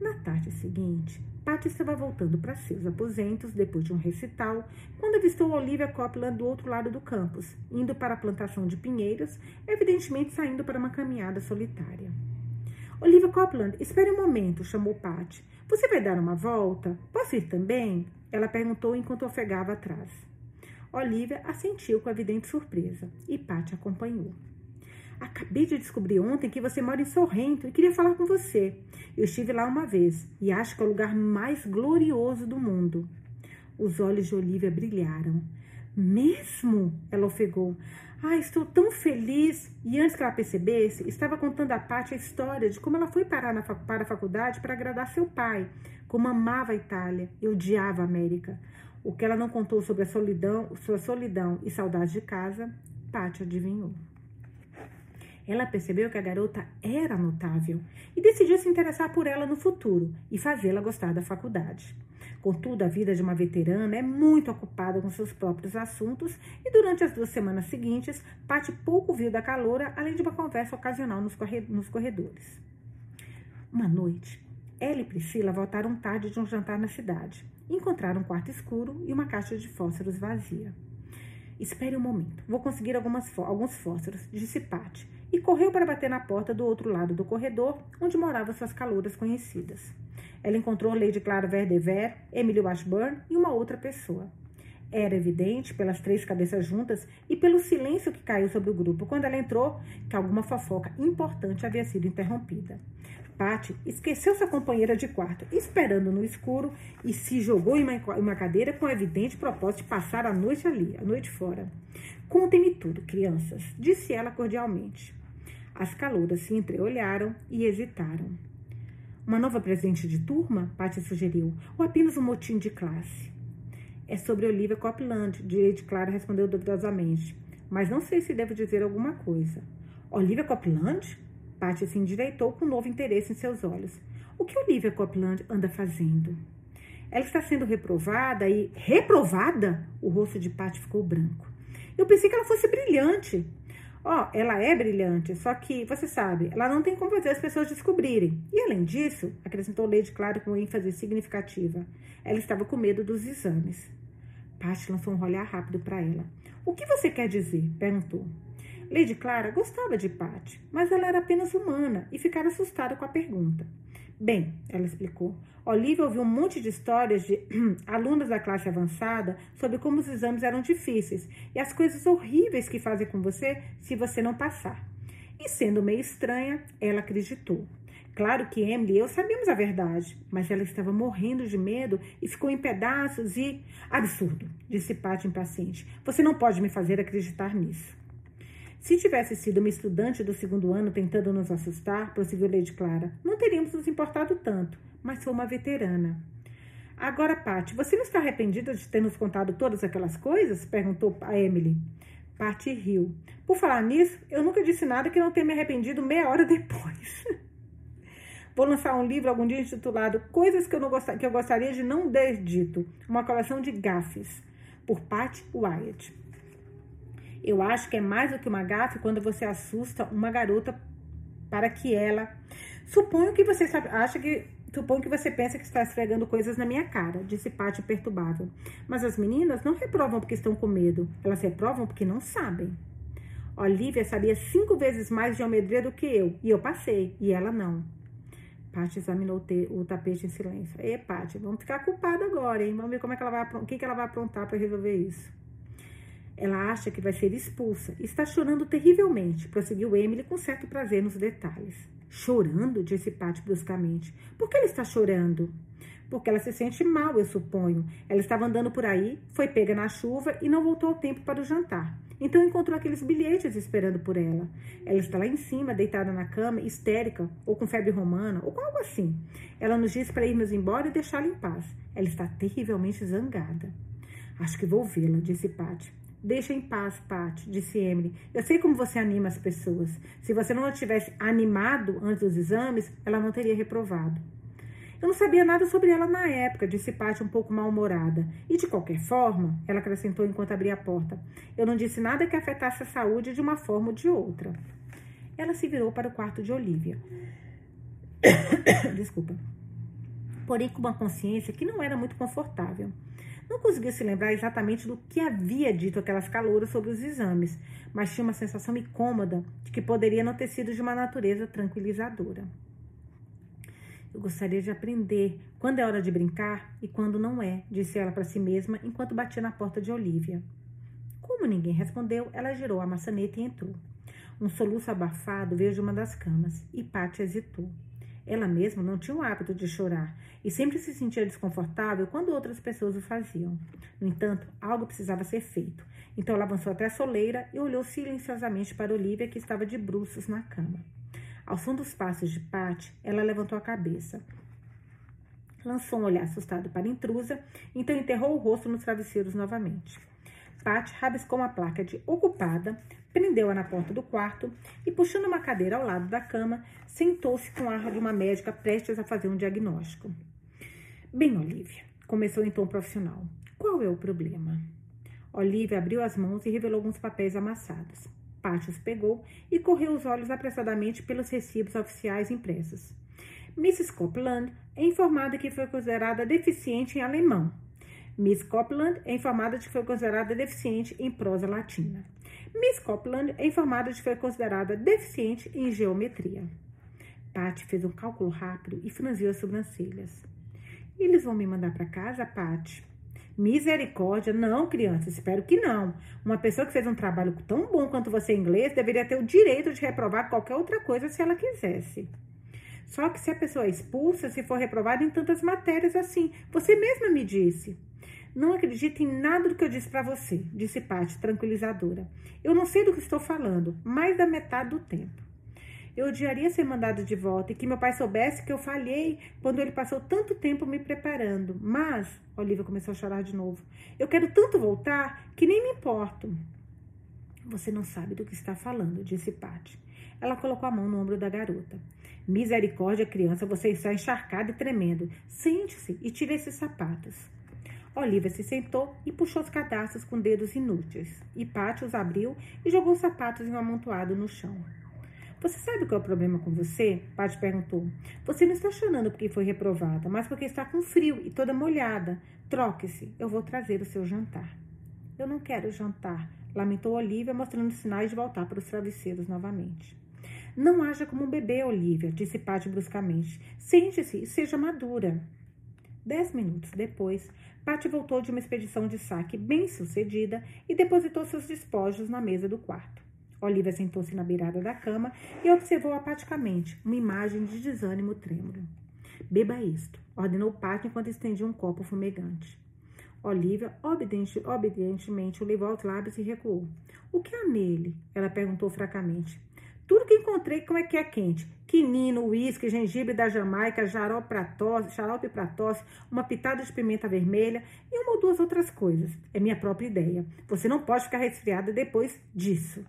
Speaker 1: Na tarde seguinte, Patty estava voltando para seus aposentos depois de um recital, quando avistou Olivia Copland do outro lado do campus, indo para a plantação de pinheiros, evidentemente saindo para uma caminhada solitária. Olivia Copland, espere um momento, chamou Patty. Você vai dar uma volta? Posso ir também? Ela perguntou enquanto ofegava atrás. Olivia assentiu com evidente surpresa e Patty acompanhou. Acabei de descobrir ontem que você mora em Sorrento e queria falar com você. Eu estive lá uma vez e acho que é o lugar mais glorioso do mundo. Os olhos de Olivia brilharam. Mesmo? Ela ofegou. Ah, estou tão feliz! E antes que ela percebesse, estava contando a Paty a história de como ela foi parar na, para a faculdade para agradar seu pai, como amava a Itália e odiava a América. O que ela não contou sobre a solidão, sua solidão e saudade de casa, Paty adivinhou. Ela percebeu que a garota era notável e decidiu se interessar por ela no futuro e fazê-la gostar da faculdade. Contudo, a vida de uma veterana é muito ocupada com seus próprios assuntos e durante as duas semanas seguintes, Patty pouco viu da caloura, além de uma conversa ocasional nos corredores. Uma noite, ela e Priscila voltaram tarde de um jantar na cidade. Encontraram um quarto escuro e uma caixa de fósforos vazia. Espere um momento, vou conseguir algumas, alguns fósforos, disse Patty e correu para bater na porta do outro lado do corredor, onde moravam suas calouras conhecidas. Ela encontrou Lady Clara Verdever, Emily Washburn e uma outra pessoa. Era evidente, pelas três cabeças juntas e pelo silêncio que caiu sobre o grupo quando ela entrou, que alguma fofoca importante havia sido interrompida. Patty esqueceu sua companheira de quarto, esperando no escuro, e se jogou em uma cadeira com evidente propósito de passar a noite ali, a noite fora. Contem-me tudo, crianças, disse ela cordialmente. As calouras se entreolharam e hesitaram. Uma nova presente de turma? Patty sugeriu. Ou apenas um motim de classe? É sobre Olivia Copland, Lady Clara respondeu duvidosamente. Mas não sei se devo dizer alguma coisa. Olivia Copland? Patty se endireitou com novo interesse em seus olhos. O que Olivia Copland anda fazendo? Ela está sendo reprovada e. Reprovada? O rosto de Patty ficou branco. Eu pensei que ela fosse brilhante. Ó, oh, ela é brilhante, só que, você sabe, ela não tem como fazer as pessoas descobrirem. E além disso, acrescentou Lady Clara com ênfase significativa, ela estava com medo dos exames. Patty lançou um olhar rápido para ela. O que você quer dizer? perguntou. Lady Clara gostava de Patty, mas ela era apenas humana e ficara assustada com a pergunta. Bem, ela explicou, Olivia ouviu um monte de histórias de [clears throat] alunos da classe avançada sobre como os exames eram difíceis e as coisas horríveis que fazem com você se você não passar. E sendo meio estranha, ela acreditou. Claro que Emily e eu sabíamos a verdade, mas ela estava morrendo de medo e ficou em pedaços e. Absurdo, disse Patty impaciente. Você não pode me fazer acreditar nisso. Se tivesse sido uma estudante do segundo ano tentando nos assustar, prosseguiu Lady Clara, não teríamos nos importado tanto mas foi uma veterana. Agora, Patty, você não está arrependida de ter nos contado todas aquelas coisas? Perguntou a Emily. Patty riu. Por falar nisso, eu nunca disse nada que não tenha me arrependido meia hora [laughs] depois. Vou lançar um livro algum dia intitulado Coisas que eu, não que eu gostaria de não ter dito. Uma coleção de gafes, por Patty Wyatt. Eu acho que é mais do que uma gafe quando você assusta uma garota para que ela. Suponho que você sabe, acha que Suponho que você pensa que está esfregando coisas na minha cara, disse Pátio perturbável. Mas as meninas não reprovam porque estão com medo. Elas reprovam porque não sabem. Olivia sabia cinco vezes mais de geometria do que eu, e eu passei, e ela não. Paty examinou o tapete em silêncio. E Paty, vamos ficar culpada agora, hein? Vamos ver como é que ela vai, o que, que ela vai aprontar para resolver isso. Ela acha que vai ser expulsa. Está chorando terrivelmente, prosseguiu Emily com certo prazer nos detalhes. Chorando? disse Patty bruscamente. Por que ela está chorando? Porque ela se sente mal, eu suponho. Ela estava andando por aí, foi pega na chuva e não voltou ao tempo para o jantar. Então encontrou aqueles bilhetes esperando por ela. Ela está lá em cima, deitada na cama, histérica, ou com febre romana, ou com algo assim. Ela nos diz para irmos embora e deixá-la em paz. Ela está terrivelmente zangada. Acho que vou vê-la, disse Patty. Deixa em paz, Patty, disse Emily. Eu sei como você anima as pessoas. Se você não a tivesse animado antes dos exames, ela não teria reprovado. Eu não sabia nada sobre ela na época, disse Paty um pouco mal-humorada. E de qualquer forma, ela acrescentou enquanto abria a porta, eu não disse nada que afetasse a saúde de uma forma ou de outra. Ela se virou para o quarto de Olivia. [coughs] Desculpa. Porém, com uma consciência que não era muito confortável. Não conseguia se lembrar exatamente do que havia dito aquelas calouras sobre os exames, mas tinha uma sensação incômoda de que poderia não ter sido de uma natureza tranquilizadora. Eu gostaria de aprender quando é hora de brincar e quando não é, disse ela para si mesma enquanto batia na porta de Olivia. Como ninguém respondeu, ela girou a maçaneta e entrou. Um soluço abafado veio de uma das camas e Paty hesitou. Ela mesma não tinha o hábito de chorar e sempre se sentia desconfortável quando outras pessoas o faziam. No entanto, algo precisava ser feito. Então ela avançou até a soleira e olhou silenciosamente para Olivia, que estava de bruços na cama. Ao som dos passos de Pat, ela levantou a cabeça. Lançou um olhar assustado para a intrusa, então enterrou o rosto nos travesseiros novamente. Pat rabiscou uma placa de ocupada, prendeu-a na porta do quarto e, puxando uma cadeira ao lado da cama, sentou-se com o ar de uma médica prestes a fazer um diagnóstico. Bem, Olivia, começou então o profissional. Qual é o problema? Olivia abriu as mãos e revelou alguns papéis amassados. Pátios pegou e correu os olhos apressadamente pelos recibos oficiais impressos. Mrs. Copeland é informada que foi considerada deficiente em alemão. Miss Copeland é informada de que foi considerada deficiente em prosa latina. Miss Copeland é informada de que foi considerada deficiente em geometria. Patty fez um cálculo rápido e franziu as sobrancelhas. Eles vão me mandar para casa, Patty? Misericórdia, não, criança, espero que não. Uma pessoa que fez um trabalho tão bom quanto você em inglês deveria ter o direito de reprovar qualquer outra coisa se ela quisesse. Só que se a pessoa é expulsa, se for reprovada em tantas matérias assim, você mesma me disse. Não acredite em nada do que eu disse para você, disse Paty, tranquilizadora. Eu não sei do que estou falando, mais da metade do tempo. Eu odiaria ser mandado de volta e que meu pai soubesse que eu falhei quando ele passou tanto tempo me preparando. Mas, Olivia começou a chorar de novo, eu quero tanto voltar que nem me importo. Você não sabe do que está falando, disse Patty. Ela colocou a mão no ombro da garota. Misericórdia, criança, você está encharcada e tremendo. Sente-se e tire esses sapatos. Olivia se sentou e puxou os cadastros com dedos inúteis. E Patty os abriu e jogou os sapatos em um amontoado no chão. Você sabe qual é o problema com você? Paty perguntou. Você não está chorando porque foi reprovada, mas porque está com frio e toda molhada. Troque-se, eu vou trazer o seu jantar. Eu não quero jantar, lamentou Olivia, mostrando sinais de voltar para os travesseiros novamente. Não haja como um bebê, Olivia, disse Paty bruscamente. Sente-se e seja madura. Dez minutos depois, Paty voltou de uma expedição de saque bem sucedida e depositou seus despojos na mesa do quarto. Olivia sentou-se na beirada da cama e observou apaticamente uma imagem de desânimo trêmulo. Beba isto, ordenou Pat enquanto estendia um copo fumegante. Olivia obediente, obedientemente o levou aos lábios e recuou. O que há nele? Ela perguntou fracamente. Tudo que encontrei como é que é quente. Quinino, uísque, gengibre da Jamaica, xarope para tosse, xarope para tosse, uma pitada de pimenta vermelha e uma ou duas outras coisas. É minha própria ideia. Você não pode ficar resfriada depois disso.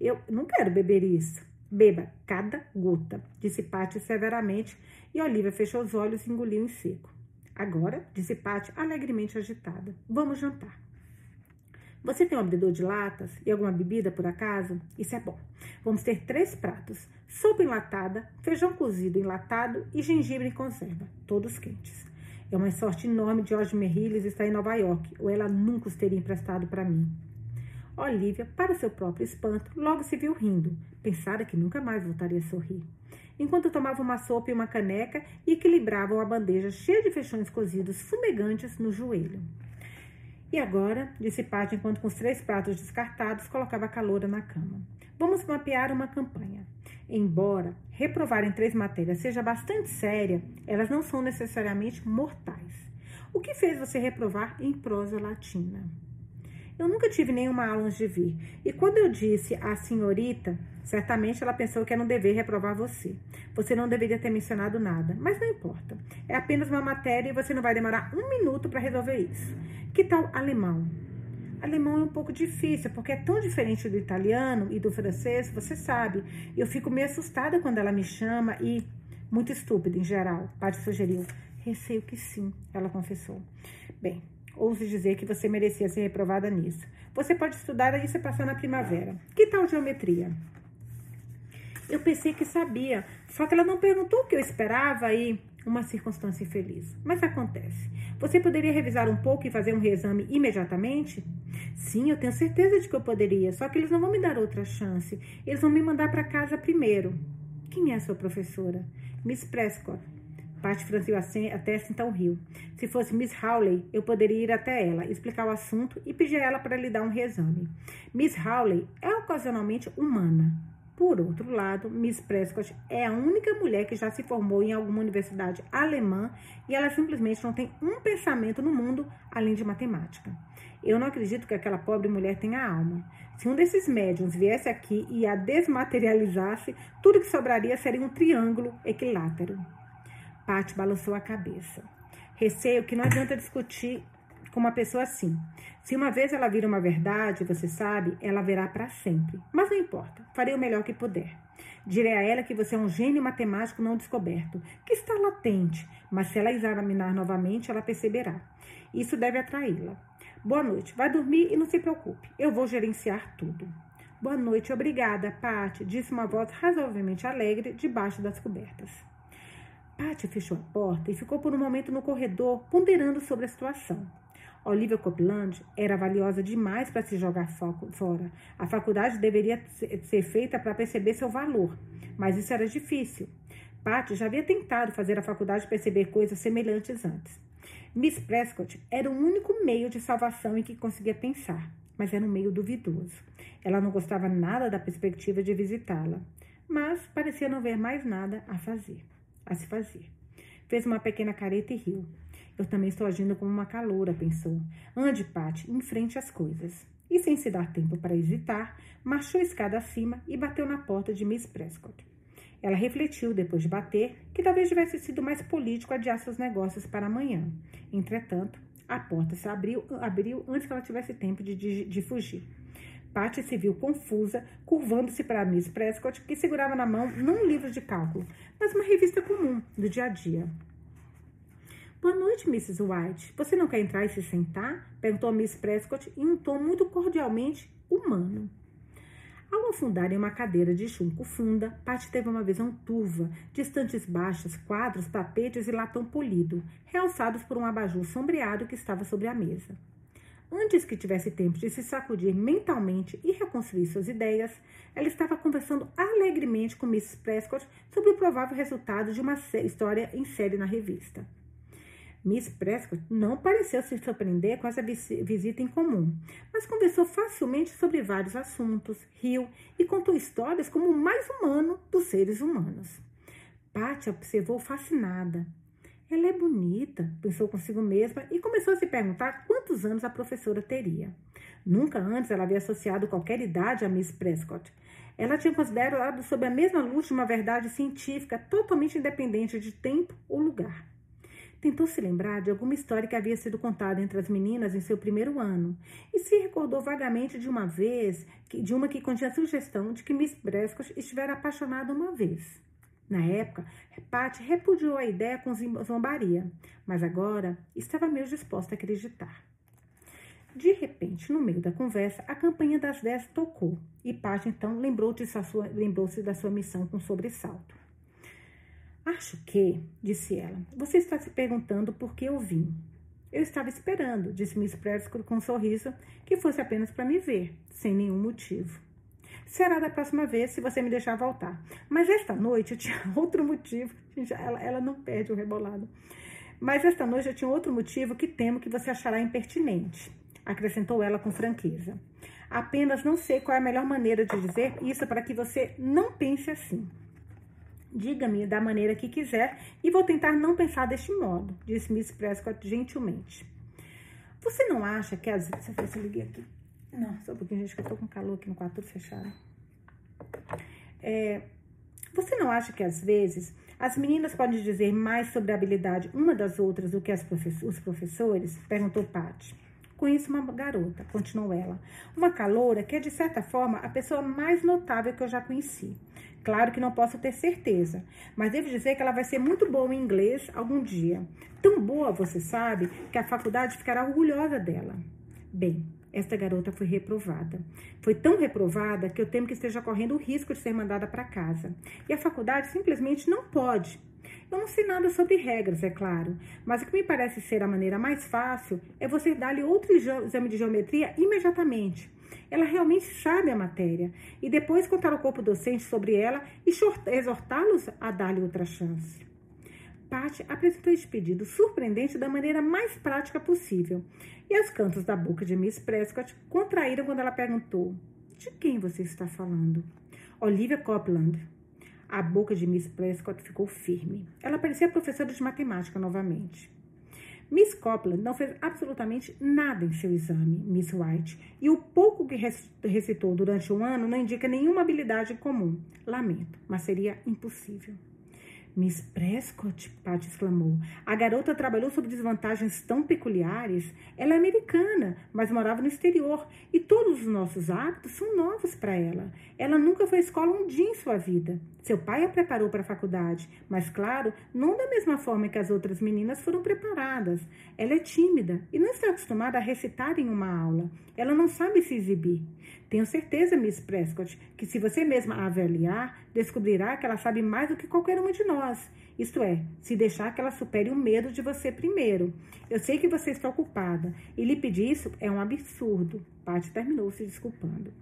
Speaker 1: Eu não quero beber isso. Beba cada gota, disse Pati severamente, e Olivia fechou os olhos e engoliu em seco. Agora, disse Pati alegremente agitada, vamos jantar. Você tem um abridor de latas e alguma bebida por acaso? Isso é bom. Vamos ter três pratos: sopa enlatada, feijão cozido enlatado e gengibre em conserva, todos quentes. É uma sorte enorme de George Merrilles estar em Nova York, ou ela nunca os teria emprestado para mim. Olivia, para seu próprio espanto, logo se viu rindo. Pensara que nunca mais voltaria a sorrir. Enquanto tomava uma sopa e uma caneca e equilibrava uma bandeja cheia de feijões cozidos fumegantes no joelho. E agora, disse Paty enquanto com os três pratos descartados colocava a caloura na cama. Vamos mapear uma campanha. Embora reprovar em três matérias seja bastante séria, elas não são necessariamente mortais. O que fez você reprovar em prosa latina? Eu nunca tive nenhuma aula antes de vir. E quando eu disse à senhorita, certamente ela pensou que era um dever reprovar você. Você não deveria ter mencionado nada, mas não importa. É apenas uma matéria e você não vai demorar um minuto para resolver isso. Que tal alemão? Alemão é um pouco difícil, porque é tão diferente do italiano e do francês, você sabe. Eu fico meio assustada quando ela me chama e. Muito estúpido em geral, Paty sugeriu. Receio que sim, ela confessou. Bem, ouso dizer que você merecia ser reprovada nisso. Você pode estudar e se passar na primavera. Que tal geometria? Eu pensei que sabia, só que ela não perguntou o que eu esperava e uma circunstância infeliz. Mas acontece. Você poderia revisar um pouco e fazer um reexame imediatamente? Sim, eu tenho certeza de que eu poderia, só que eles não vão me dar outra chance. Eles vão me mandar para casa primeiro. Quem é a sua professora? Miss Prescott. Pat franziu a testa então riu. Se fosse Miss Howley, eu poderia ir até ela, explicar o assunto e pedir a ela para lhe dar um reexame. Miss Howley é ocasionalmente humana. Por outro lado, Miss Prescott é a única mulher que já se formou em alguma universidade alemã e ela simplesmente não tem um pensamento no mundo além de matemática. Eu não acredito que aquela pobre mulher tenha alma. Se um desses médiums viesse aqui e a desmaterializasse, tudo que sobraria seria um triângulo equilátero. Pat balançou a cabeça. Receio que não adianta discutir com uma pessoa assim. Se uma vez ela vira uma verdade, você sabe, ela verá para sempre. Mas não importa, farei o melhor que puder. Direi a ela que você é um gênio matemático não descoberto, que está latente, mas se ela examinar novamente, ela perceberá. Isso deve atraí-la. Boa noite, vai dormir e não se preocupe, eu vou gerenciar tudo. Boa noite, obrigada, Pat, disse uma voz razoavelmente alegre debaixo das cobertas. Pátia fechou a porta e ficou por um momento no corredor, ponderando sobre a situação. Olivia Copeland era valiosa demais para se jogar fora. A faculdade deveria ser feita para perceber seu valor, mas isso era difícil. Patty já havia tentado fazer a faculdade perceber coisas semelhantes antes. Miss Prescott era o único meio de salvação em que conseguia pensar, mas era um meio duvidoso. Ela não gostava nada da perspectiva de visitá-la, mas parecia não ver mais nada a fazer a se fazer. Fez uma pequena careta e riu. Eu também estou agindo como uma caloura, pensou. Ande, Patty, em frente às coisas. E sem se dar tempo para hesitar, marchou a escada acima e bateu na porta de Miss Prescott. Ela refletiu, depois de bater, que talvez tivesse sido mais político adiar seus negócios para amanhã. Entretanto, a porta se abriu, abriu antes que ela tivesse tempo de, de, de fugir. Patty se viu confusa, curvando-se para Miss Prescott, que segurava na mão não um livro de cálculo, mas uma revista comum, do dia a dia. Boa noite, Mrs. White. Você não quer entrar e se sentar? Perguntou Miss Prescott em um tom muito cordialmente humano. Ao afundar em uma cadeira de chumbo funda, Patty teve uma visão turva, de estantes baixas, quadros, tapetes e latão polido, realçados por um abajur sombreado que estava sobre a mesa. Antes que tivesse tempo de se sacudir mentalmente e reconstruir suas ideias, ela estava conversando alegremente com Mrs. Prescott sobre o provável resultado de uma história em série na revista. Miss Prescott não pareceu se surpreender com essa visita em comum, mas conversou facilmente sobre vários assuntos, riu e contou histórias como o mais humano dos seres humanos. Patty observou fascinada. Ela é bonita, pensou consigo mesma e começou a se perguntar quantos anos a professora teria. Nunca antes ela havia associado qualquer idade a Miss Prescott. Ela tinha considerado sob a mesma luz de uma verdade científica totalmente independente de tempo ou lugar. Tentou se lembrar de alguma história que havia sido contada entre as meninas em seu primeiro ano e se recordou vagamente de uma vez, de uma que continha a sugestão de que Miss Prescott estivera apaixonada uma vez. Na época, Pat repudiou a ideia com zombaria, mas agora estava meio disposta a acreditar. De repente, no meio da conversa, a campanha das dez tocou e Pat então lembrou-se lembrou da sua missão com sobressalto. Acho que, disse ela, você está se perguntando por que eu vim. Eu estava esperando, disse Miss Prescott com um sorriso, que fosse apenas para me ver, sem nenhum motivo será da próxima vez se você me deixar voltar. Mas esta noite eu tinha [laughs] outro motivo. Ela, ela não perde o rebolado. Mas esta noite eu tinha outro motivo que temo que você achará impertinente, acrescentou ela com franqueza. Apenas não sei qual é a melhor maneira de dizer isso para que você não pense assim. Diga-me da maneira que quiser e vou tentar não pensar deste modo, disse Miss Prescott gentilmente. Você não acha que ver se eu liguei aqui. Não, só um pouquinho, gente, que eu tô com calor aqui no quarto tudo fechado. É, você não acha que às vezes as meninas podem dizer mais sobre a habilidade uma das outras do que os professores? Perguntou Paty. Conheço uma garota, continuou ela. Uma caloura que é, de certa forma, a pessoa mais notável que eu já conheci. Claro que não posso ter certeza, mas devo dizer que ela vai ser muito boa em inglês algum dia. Tão boa, você sabe, que a faculdade ficará orgulhosa dela. Bem, esta garota foi reprovada. Foi tão reprovada que eu temo que esteja correndo o risco de ser mandada para casa. E a faculdade simplesmente não pode. Eu não sei nada sobre regras, é claro, mas o que me parece ser a maneira mais fácil é você dar-lhe outro exame de geometria imediatamente. Ela realmente sabe a matéria. E depois contar ao corpo docente sobre ela e exortá-los a dar-lhe outra chance. Pat apresentou esse pedido surpreendente da maneira mais prática possível. E os cantos da boca de Miss Prescott contraíram quando ela perguntou: De quem você está falando? Olivia Copland. A boca de Miss Prescott ficou firme. Ela parecia professora de matemática novamente. Miss Copland não fez absolutamente nada em seu exame, Miss White, e o pouco que recitou durante um ano não indica nenhuma habilidade comum. Lamento, mas seria impossível. Miss Prescott, Pat exclamou. A garota trabalhou sob desvantagens tão peculiares. Ela é americana, mas morava no exterior e todos os nossos hábitos são novos para ela. Ela nunca foi à escola um dia em sua vida. Seu pai a preparou para a faculdade, mas, claro, não da mesma forma que as outras meninas foram preparadas. Ela é tímida e não está acostumada a recitar em uma aula. Ela não sabe se exibir. Tenho certeza, Miss Prescott, que se você mesma a avaliar, descobrirá que ela sabe mais do que qualquer uma de nós. Isto é, se deixar que ela supere o medo de você primeiro. Eu sei que você está ocupada, e lhe pedir isso é um absurdo. Patty terminou se desculpando.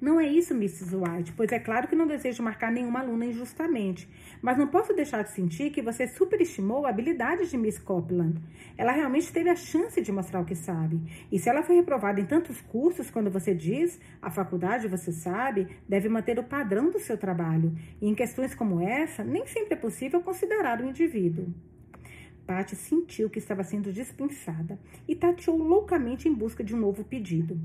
Speaker 1: Não é isso, Mrs. White, pois é claro que não desejo marcar nenhuma aluna injustamente, mas não posso deixar de sentir que você superestimou a habilidade de Miss Copeland. Ela realmente teve a chance de mostrar o que sabe. E se ela foi reprovada em tantos cursos, quando você diz, a faculdade, você sabe, deve manter o padrão do seu trabalho. E em questões como essa, nem sempre é possível considerar o indivíduo. Patty sentiu que estava sendo dispensada e tateou loucamente em busca de um novo pedido.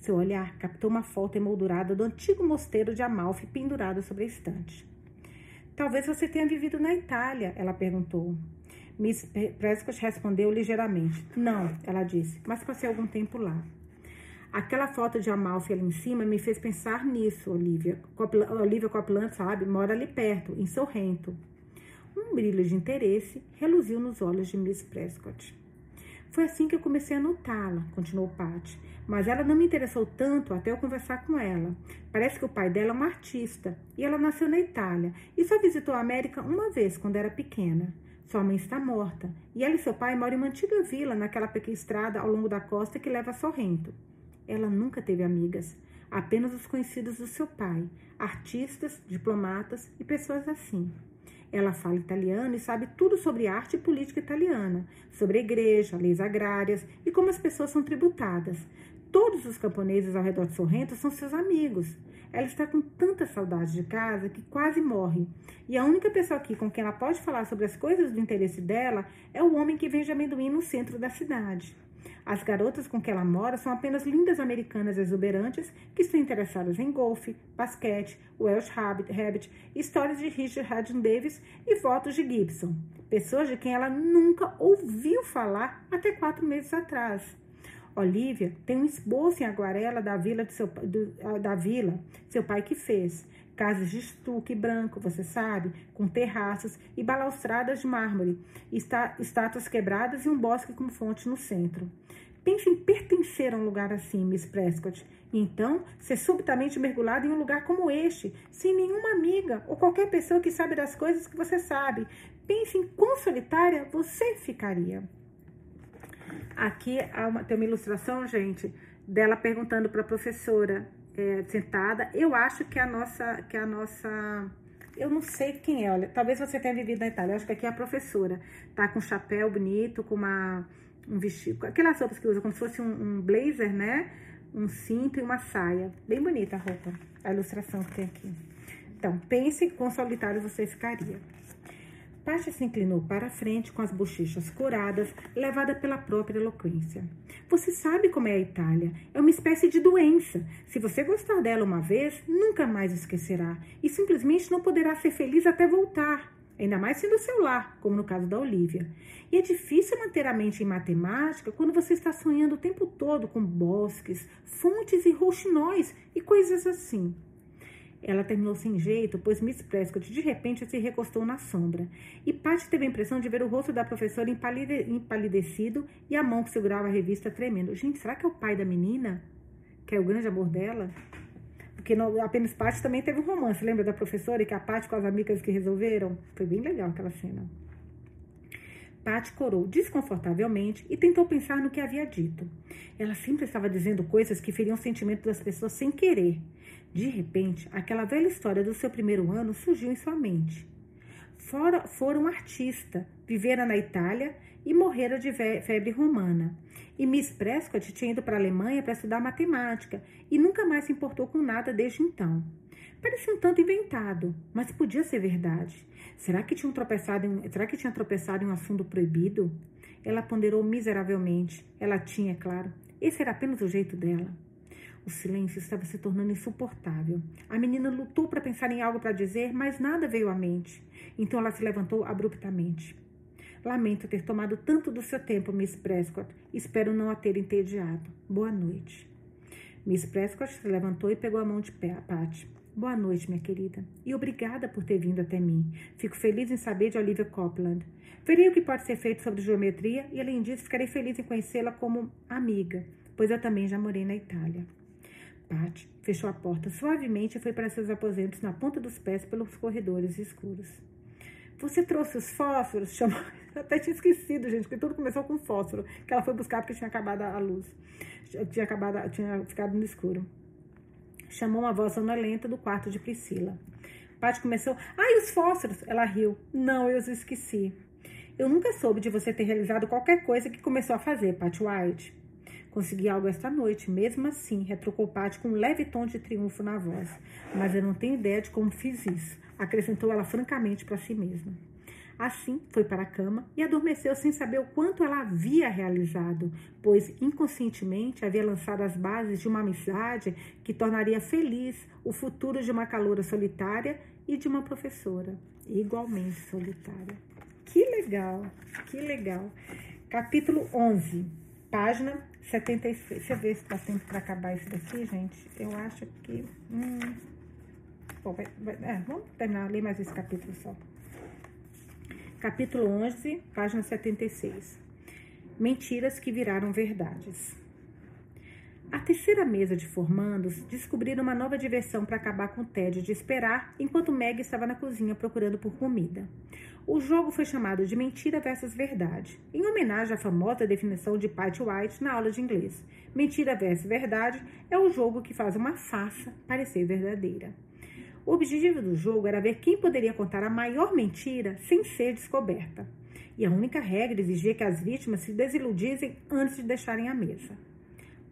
Speaker 1: Seu olhar captou uma foto emoldurada do antigo mosteiro de Amalfi pendurado sobre a estante. Talvez você tenha vivido na Itália, ela perguntou. Miss Prescott respondeu ligeiramente. Não, ela disse, mas passei algum tempo lá. Aquela foto de Amalfi ali em cima me fez pensar nisso, Olivia. Copland, Olivia Copland, sabe, mora ali perto, em Sorrento. Um brilho de interesse reluziu nos olhos de Miss Prescott. Foi assim que eu comecei a notá-la, continuou Patty. Mas ela não me interessou tanto até eu conversar com ela. Parece que o pai dela é um artista e ela nasceu na Itália e só visitou a América uma vez quando era pequena. Sua mãe está morta e ela e seu pai moram em uma antiga vila naquela pequena estrada ao longo da costa que leva a Sorrento. Ela nunca teve amigas, apenas os conhecidos do seu pai, artistas, diplomatas e pessoas assim. Ela fala italiano e sabe tudo sobre arte e política italiana, sobre a igreja, leis agrárias e como as pessoas são tributadas. Todos os camponeses ao redor de Sorrento são seus amigos. Ela está com tanta saudade de casa que quase morre. E a única pessoa aqui com quem ela pode falar sobre as coisas do interesse dela é o homem que vende amendoim no centro da cidade. As garotas com quem ela mora são apenas lindas americanas exuberantes que estão interessadas em golfe, basquete, Welsh Rabbit, histórias de Richard Haddon Davis e fotos de Gibson. Pessoas de quem ela nunca ouviu falar até quatro meses atrás. Olivia tem um esboço em aguarela da vila, seu, do, da vila, seu pai que fez. Casas de estuque branco, você sabe, com terraços e balaustradas de mármore, está, estátuas quebradas e um bosque com fonte no centro. Pense em pertencer a um lugar assim, Miss Prescott, e então ser subitamente mergulhado em um lugar como este, sem nenhuma amiga ou qualquer pessoa que sabe das coisas que você sabe. Pense em quão solitária você ficaria. Aqui uma, tem uma ilustração, gente, dela perguntando para a professora é, sentada. Eu acho que a nossa, que a nossa, eu não sei quem é. Olha, talvez você tenha vivido na Itália. Eu acho que aqui é a professora. Tá com um chapéu bonito, com uma um vestido, aquelas roupas que usa como se fosse um, um blazer, né? Um cinto e uma saia. Bem bonita a roupa, a ilustração que tem aqui. Então, pense quão solitário você ficaria. Pátia se inclinou para a frente com as bochechas curadas, levada pela própria eloquência. Você sabe como é a Itália. É uma espécie de doença. Se você gostar dela uma vez, nunca mais esquecerá. E simplesmente não poderá ser feliz até voltar. Ainda mais sendo seu lar, como no caso da Olivia. E é difícil manter a mente em matemática quando você está sonhando o tempo todo com bosques, fontes e rouxinóis e coisas assim. Ela terminou sem jeito, pois Miss Prescott de repente se recostou na sombra. E Patty teve a impressão de ver o rosto da professora empalide empalidecido e a mão que segurava a revista tremendo. Gente, será que é o pai da menina? Que é o grande amor dela? Porque no, apenas Patty também teve um romance. Lembra da professora e que a Patty com as amigas que resolveram? Foi bem legal aquela cena. Patty corou desconfortavelmente e tentou pensar no que havia dito. Ela sempre estava dizendo coisas que feriam o sentimento das pessoas sem querer. De repente, aquela velha história do seu primeiro ano surgiu em sua mente. Fora, fora um artista, vivera na Itália e morrera de febre romana. E Miss Prescott tinha ido para a Alemanha para estudar matemática e nunca mais se importou com nada desde então. Parecia um tanto inventado, mas podia ser verdade. Será que tinha tropeçado em, será que tinha tropeçado em um assunto proibido? Ela ponderou miseravelmente. Ela tinha, claro. Esse era apenas o jeito dela. O silêncio estava se tornando insuportável. A menina lutou para pensar em algo para dizer, mas nada veio à mente. Então ela se levantou abruptamente. Lamento ter tomado tanto do seu tempo, Miss Prescott. Espero não a ter entediado. Boa noite. Miss Prescott se levantou e pegou a mão de Patty. Boa noite, minha querida. E obrigada por ter vindo até mim. Fico feliz em saber de Olivia Copland. Verei o que pode ser feito sobre geometria e, além disso, ficarei feliz em conhecê-la como amiga, pois eu também já morei na Itália. Pat fechou a porta suavemente e foi para seus aposentos na ponta dos pés pelos corredores escuros. Você trouxe os fósforos? Chamou. [laughs] Até tinha esquecido, gente, porque tudo começou com fósforo, que ela foi buscar porque tinha acabado a luz. Tinha acabado, tinha ficado no escuro. Chamou uma voz sonolenta do quarto de Priscila. Pat começou. Ai, os fósforos! Ela riu. Não, eu os esqueci. Eu nunca soube de você ter realizado qualquer coisa que começou a fazer, Pat White. Consegui algo esta noite, mesmo assim, retrucou Paty com um leve tom de triunfo na voz. Mas eu não tenho ideia de como fiz isso, acrescentou ela francamente para si mesma. Assim, foi para a cama e adormeceu sem saber o quanto ela havia realizado, pois inconscientemente havia lançado as bases de uma amizade que tornaria feliz o futuro de uma caloura solitária e de uma professora igualmente solitária. Que legal, que legal. Capítulo 11, página 76. Deixa eu ver se tá tempo para acabar isso daqui, gente. Eu acho que. Hum, bom, vai, vai, é, vamos terminar, ler mais esse capítulo só. Capítulo 11, página 76. Mentiras que viraram verdades. A terceira mesa de formandos descobriram uma nova diversão para acabar com o tédio de esperar enquanto Meg estava na cozinha procurando por comida. O jogo foi chamado de Mentira versus Verdade, em homenagem à famosa definição de Patty White na aula de inglês. Mentira versus Verdade é o jogo que faz uma farsa parecer verdadeira. O objetivo do jogo era ver quem poderia contar a maior mentira sem ser descoberta. E a única regra exigia que as vítimas se desiludissem antes de deixarem a mesa.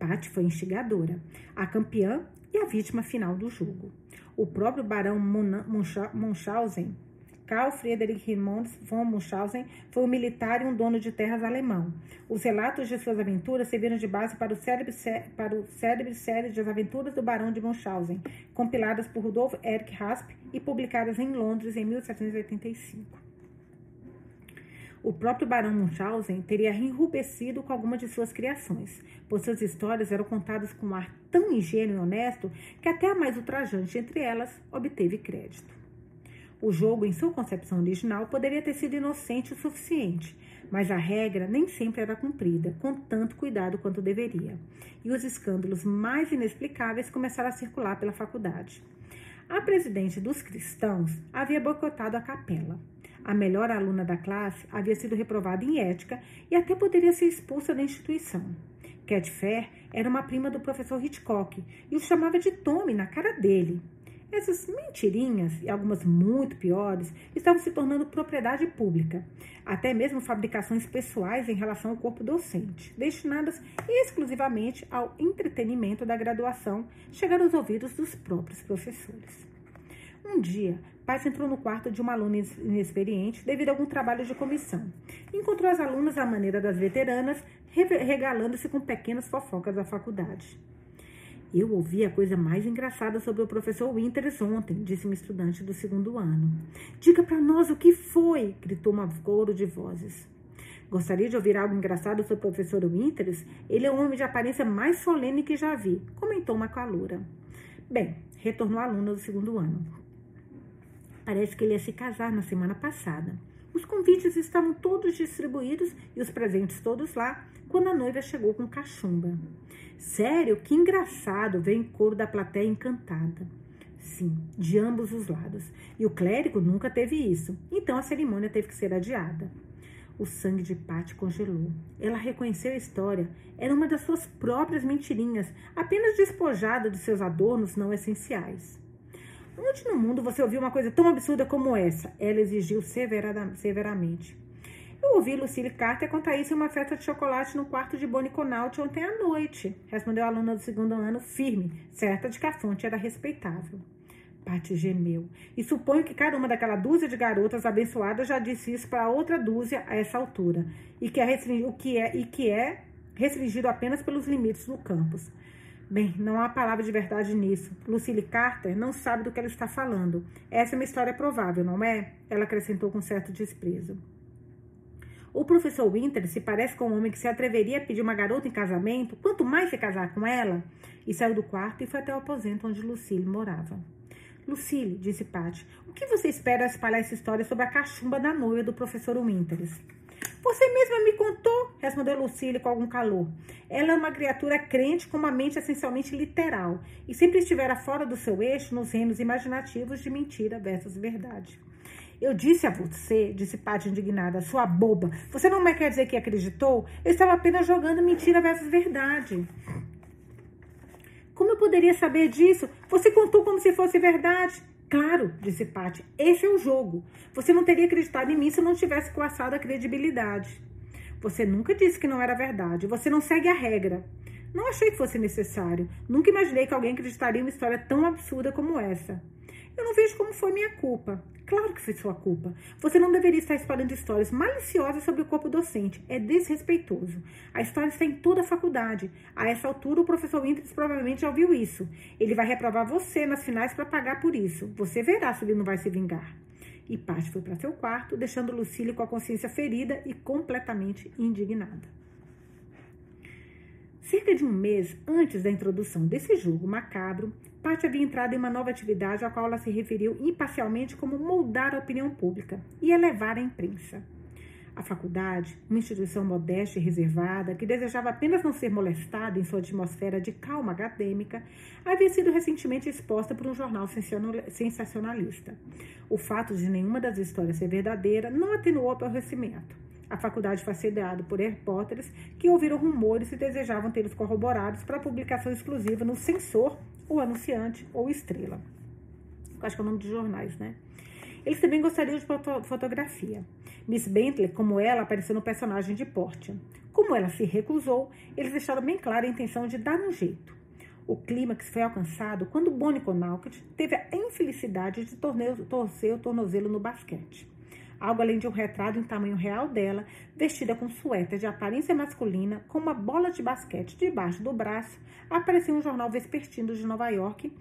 Speaker 1: Patty foi instigadora, a campeã e a vítima final do jogo. O próprio barão Munchausen Karl Friedrich Raimund von Munchausen foi um militar e um dono de terras alemão. Os relatos de suas aventuras serviram de base para o célebre, para o célebre série de As Aventuras do Barão de Munchausen, compiladas por Rudolf Erich Rasp e publicadas em Londres em 1785. O próprio Barão Munchausen teria enrubescido com alguma de suas criações, pois suas histórias eram contadas com um ar tão ingênuo e honesto que até a mais ultrajante entre elas obteve crédito. O jogo, em sua concepção original, poderia ter sido inocente o suficiente, mas a regra nem sempre era cumprida, com tanto cuidado quanto deveria. E os escândalos mais inexplicáveis começaram a circular pela faculdade. A presidente dos cristãos havia boicotado a capela. A melhor aluna da classe havia sido reprovada em ética e até poderia ser expulsa da instituição. Cat Fair era uma prima do professor Hitchcock e o chamava de Tommy na cara dele. Essas mentirinhas, e algumas muito piores, estavam se tornando propriedade pública, até mesmo fabricações pessoais em relação ao corpo docente, destinadas exclusivamente ao entretenimento da graduação, chegaram aos ouvidos dos próprios professores. Um dia, Paty entrou no quarto de uma aluna inexperiente devido a algum trabalho de comissão. Encontrou as alunas à maneira das veteranas, regalando-se com pequenas fofocas da faculdade. Eu ouvi a coisa mais engraçada sobre o professor Winters ontem, disse uma estudante do segundo ano. Diga para nós o que foi, gritou uma coro de vozes. Gostaria de ouvir algo engraçado sobre o professor Winters? Ele é o homem de aparência mais solene que já vi, comentou uma calura. Bem, retornou a aluna do segundo ano. Parece que ele ia se casar na semana passada. Os convites estavam todos distribuídos e os presentes todos lá, quando a noiva chegou com cachumba. Sério, que engraçado, veio em coro da plateia encantada. Sim, de ambos os lados. E o clérigo nunca teve isso, então a cerimônia teve que ser adiada. O sangue de Pat congelou. Ela reconheceu a história. Era uma das suas próprias mentirinhas, apenas despojada dos seus adornos não essenciais. Onde no mundo você ouviu uma coisa tão absurda como essa? Ela exigiu severamente. Eu ouvi Lucille Carter contar isso em uma festa de chocolate no quarto de Bonnie Connaught ontem à noite, respondeu a aluna do segundo ano, firme, certa de que a fonte era respeitável. Paty gemeu. E suponho que cada uma daquela dúzia de garotas abençoadas já disse isso para outra dúzia a essa altura, e que é, o que é, e que é restringido apenas pelos limites do campus. Bem, não há palavra de verdade nisso. Lucille Carter não sabe do que ela está falando. Essa é uma história provável, não é? Ela acrescentou com certo desprezo. O professor Winter se parece com um homem que se atreveria a pedir uma garota em casamento, quanto mais se casar com ela. E saiu do quarto e foi até o aposento onde Lucille morava. Lucille, disse Patty, o que você espera espalhar essa história sobre a cachumba da noiva do professor Winters? Você mesma me contou, respondeu Lucille com algum calor. Ela é uma criatura crente com uma mente essencialmente literal e sempre estivera fora do seu eixo nos reinos imaginativos de mentira versus verdade. Eu disse a você, disse Patty indignada, sua boba. Você não me quer dizer que acreditou? Eu estava apenas jogando mentira versus verdade. Como eu poderia saber disso? Você contou como se fosse verdade. Claro, disse Patty, esse é o jogo. Você não teria acreditado em mim se não tivesse coaçado a credibilidade. Você nunca disse que não era verdade. Você não segue a regra. Não achei que fosse necessário. Nunca imaginei que alguém acreditaria em uma história tão absurda como essa. Eu não vejo como foi minha culpa. Claro que foi sua culpa. Você não deveria estar espalhando histórias maliciosas sobre o corpo docente. É desrespeitoso. A história está em toda a faculdade. A essa altura, o professor Winters provavelmente já ouviu isso. Ele vai reprovar você nas finais para pagar por isso. Você verá se ele não vai se vingar. E Paty foi para seu quarto, deixando Lucília com a consciência ferida e completamente indignada. Cerca de um mês antes da introdução desse jogo macabro, Paty havia entrado em uma nova atividade a qual ela se referiu imparcialmente como moldar a opinião pública e elevar a imprensa. A faculdade, uma instituição modesta e reservada, que desejava apenas não ser molestada em sua atmosfera de calma acadêmica, havia sido recentemente exposta por um jornal sensacionalista. O fato de nenhuma das histórias ser verdadeira não atenuou o aborrecimento. A faculdade foi assediada por repórteres que ouviram rumores e desejavam tê-los corroborados para publicação exclusiva no Censor, o Anunciante ou Estrela. Acho que é o nome de jornais, né? Eles também gostariam de fotografia. Miss Bentley, como ela, apareceu no personagem de Portia. Como ela se recusou, eles deixaram bem clara a intenção de dar um jeito. O clímax foi alcançado quando Bonnie Connaught teve a infelicidade de torcer o tornozelo no basquete algo além de um retrato em tamanho real dela, vestida com suéter de aparência masculina, com uma bola de basquete debaixo do braço, apareceu um jornal vespertino de Nova York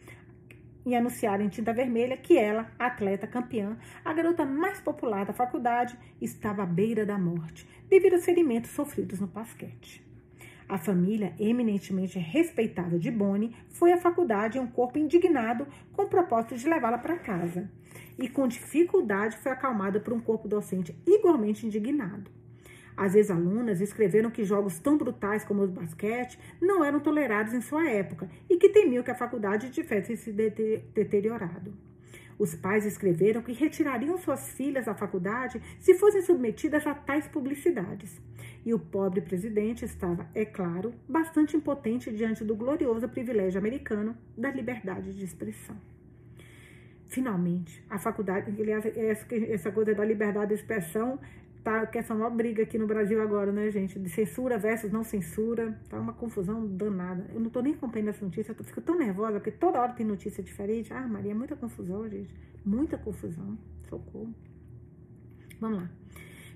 Speaker 1: e anunciaram em tinta vermelha que ela, atleta campeã, a garota mais popular da faculdade, estava à beira da morte, devido aos ferimentos sofridos no basquete. A família, eminentemente respeitável de Bonnie, foi à faculdade em um corpo indignado com o propósito de levá-la para casa e com dificuldade foi acalmada por um corpo docente igualmente indignado. As ex-alunas escreveram que jogos tão brutais como o basquete não eram tolerados em sua época e que temiam que a faculdade tivesse se deteriorado. Os pais escreveram que retirariam suas filhas da faculdade se fossem submetidas a tais publicidades. E o pobre presidente estava, é claro, bastante impotente diante do glorioso privilégio americano da liberdade de expressão. Finalmente, a faculdade, aliás, essa coisa da liberdade de expressão tá, que essa maior briga aqui no Brasil agora, né, gente? De censura versus não censura. Tá uma confusão danada. Eu não tô nem acompanhando essa notícia, eu fico tão nervosa, porque toda hora tem notícia diferente. Ah, Maria, muita confusão, gente. Muita confusão. Socorro. Vamos lá.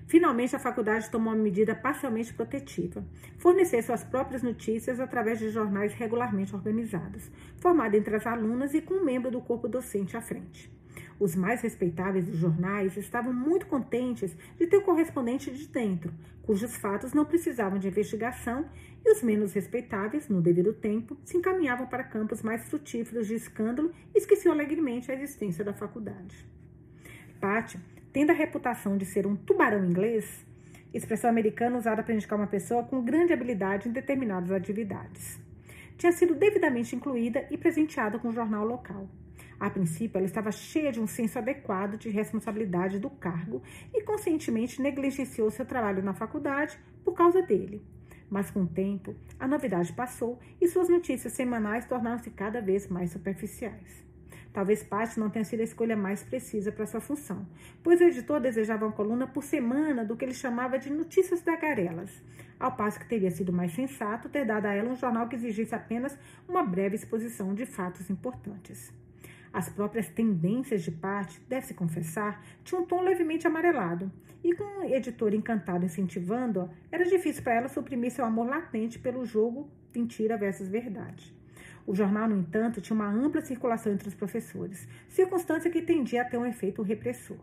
Speaker 1: Finalmente, a faculdade tomou uma medida parcialmente protetiva. Fornecer suas próprias notícias através de jornais regularmente organizados, formado entre as alunas e com um membro do corpo docente à frente. Os mais respeitáveis dos jornais estavam muito contentes de ter um correspondente de dentro, cujos fatos não precisavam de investigação, e os menos respeitáveis, no devido tempo, se encaminhavam para campos mais frutíferos de escândalo e esqueciam alegremente a existência da faculdade. Pátio tendo a reputação de ser um tubarão inglês, expressão americana usada para indicar uma pessoa com grande habilidade em determinadas atividades. Tinha sido devidamente incluída e presenteada com o jornal local. A princípio, ela estava cheia de um senso adequado de responsabilidade do cargo e conscientemente negligenciou seu trabalho na faculdade por causa dele. Mas com o tempo, a novidade passou e suas notícias semanais tornaram-se cada vez mais superficiais. Talvez Paty não tenha sido a escolha mais precisa para sua função, pois o editor desejava uma coluna por semana do que ele chamava de notícias tagarelas, ao passo que teria sido mais sensato ter dado a ela um jornal que exigisse apenas uma breve exposição de fatos importantes. As próprias tendências de Paty, deve-se confessar, tinham um tom levemente amarelado, e com um editor encantado incentivando-a, era difícil para ela suprimir seu amor latente pelo jogo mentira versus verdade. O jornal, no entanto, tinha uma ampla circulação entre os professores, circunstância que tendia a ter um efeito repressor.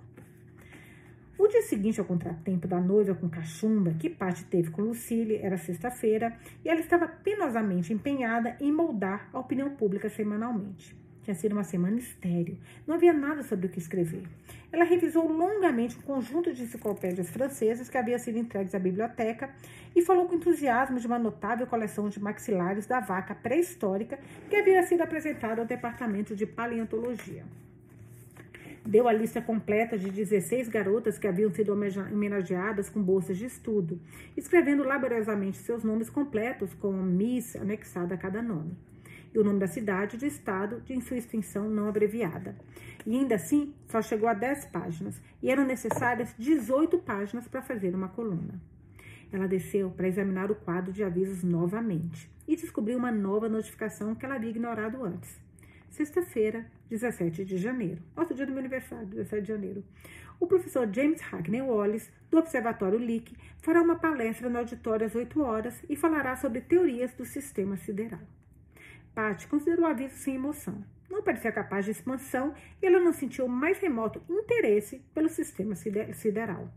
Speaker 1: O dia seguinte ao contratempo da noiva com cachumba, que Paty teve com Lucille, era sexta-feira, e ela estava penosamente empenhada em moldar a opinião pública semanalmente. Tinha sido uma semana estéreo. Não havia nada sobre o que escrever. Ela revisou longamente um conjunto de enciclopédias francesas que havia sido entregues à biblioteca e falou com entusiasmo de uma notável coleção de maxilares da vaca pré-histórica que havia sido apresentada ao Departamento de Paleontologia. Deu a lista completa de 16 garotas que haviam sido homenageadas com bolsas de estudo, escrevendo laboriosamente seus nomes completos com Miss anexada a cada nome e o nome da cidade e do estado de sua extensão não abreviada. E ainda assim, só chegou a 10 páginas e eram necessárias 18 páginas para fazer uma coluna. Ela desceu para examinar o quadro de avisos novamente e descobriu uma nova notificação que ela havia ignorado antes. Sexta-feira, 17 de janeiro, outro dia do meu aniversário, 17 de janeiro. O professor James Hackney Wallace, do Observatório Lick, fará uma palestra no auditório às 8 horas e falará sobre teorias do sistema sideral. Patty considerou o aviso sem emoção. Não parecia capaz de expansão e ela não sentiu o mais remoto interesse pelo sistema sideral.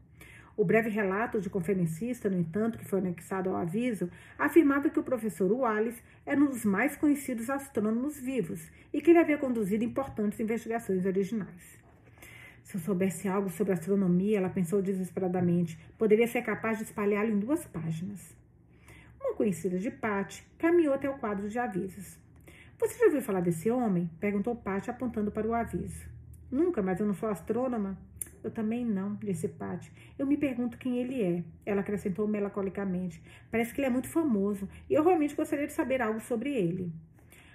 Speaker 1: O breve relato de conferencista, no entanto, que foi anexado ao aviso, afirmava que o professor Wallace era um dos mais conhecidos astrônomos vivos e que ele havia conduzido importantes investigações originais. Se eu soubesse algo sobre astronomia, ela pensou desesperadamente, poderia ser capaz de espalhá-lo em duas páginas. Uma conhecida de Patty caminhou até o quadro de avisos. Você já ouviu falar desse homem? Perguntou Paty, apontando para o aviso. Nunca, mas eu não sou astrônoma. Eu também não, disse Paty. Eu me pergunto quem ele é. Ela acrescentou melancolicamente. Parece que ele é muito famoso e eu realmente gostaria de saber algo sobre ele.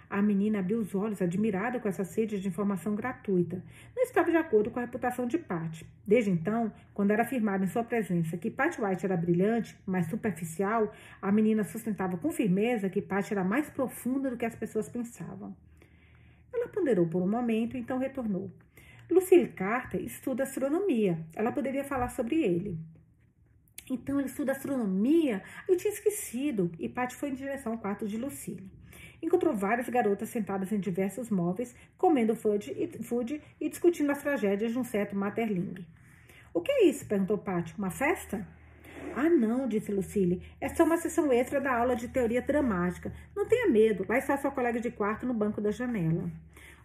Speaker 1: A menina abriu os olhos, admirada com essa sede de informação gratuita. Não estava de acordo com a reputação de Pat. Desde então, quando era afirmado em sua presença que Pat White era brilhante, mas superficial, a menina sustentava com firmeza que Pat era mais profunda do que as pessoas pensavam. Ela ponderou por um momento então retornou. Lucille Carter estuda astronomia. Ela poderia falar sobre ele. Então, ele estuda astronomia? Eu tinha esquecido. E Pat foi em direção ao quarto de Lucille encontrou várias garotas sentadas em diversos móveis, comendo food e, food e discutindo as tragédias de um certo Materling. O que é isso? perguntou Patty. Uma festa? Ah, não, disse Lucille. É só uma sessão extra da aula de teoria dramática. Não tenha medo, lá está sua colega de quarto no banco da janela.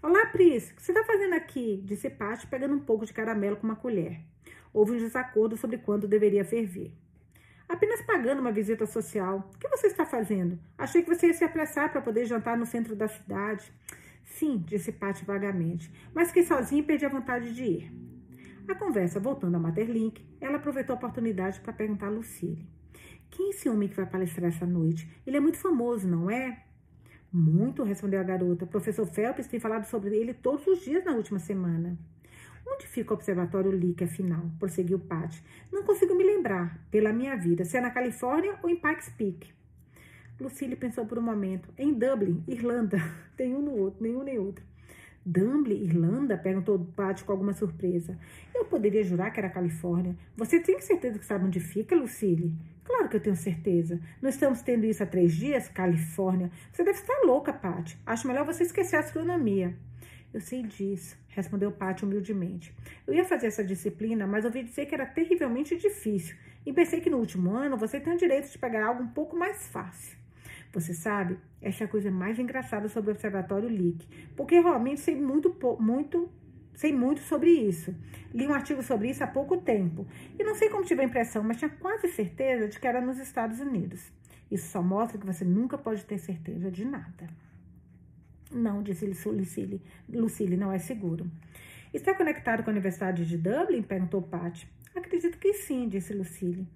Speaker 1: Olá, Pris, o que você está fazendo aqui? disse Patty, pegando um pouco de caramelo com uma colher. Houve um desacordo sobre quando deveria ferver. Apenas pagando uma visita social. O que você está fazendo? Achei que você ia se apressar para poder jantar no centro da cidade. Sim, disse Patty vagamente, mas fiquei sozinha e perdi a vontade de ir. A conversa voltando a Materlink, ela aproveitou a oportunidade para perguntar a Lucille. Quem é esse homem que vai palestrar essa noite? Ele é muito famoso, não é? Muito, respondeu a garota. Professor Phelps tem falado sobre ele todos os dias na última semana. Onde fica o Observatório Lick, afinal? Prosseguiu Pat. Não consigo me lembrar, pela minha vida, se é na Califórnia ou em Pikes Peak. Lucille pensou por um momento. Em Dublin, Irlanda. [laughs] Tem um no outro, nenhum nem outro. Dublin, Irlanda? Perguntou Pat com alguma surpresa. Eu poderia jurar que era Califórnia. Você tem certeza que sabe onde fica, Lucille? Claro que eu tenho certeza. Não estamos tendo isso há três dias? Califórnia. Você deve estar louca, Pat. Acho melhor você esquecer a astronomia. Eu sei disso, respondeu Pat humildemente. Eu ia fazer essa disciplina, mas ouvi dizer que era terrivelmente difícil. E pensei que no último ano você tem o direito de pegar algo um pouco mais fácil. Você sabe, essa é a coisa mais engraçada sobre o Observatório Lick, porque realmente sei muito, muito, sei muito sobre isso. Li um artigo sobre isso há pouco tempo. E não sei como tive a impressão, mas tinha quase certeza de que era nos Estados Unidos. Isso só mostra que você nunca pode ter certeza de nada. Não, disse Lucille. Lucille, não é seguro. Está conectado com a Universidade de Dublin? Perguntou Pat. Acredito que sim, disse Lucille.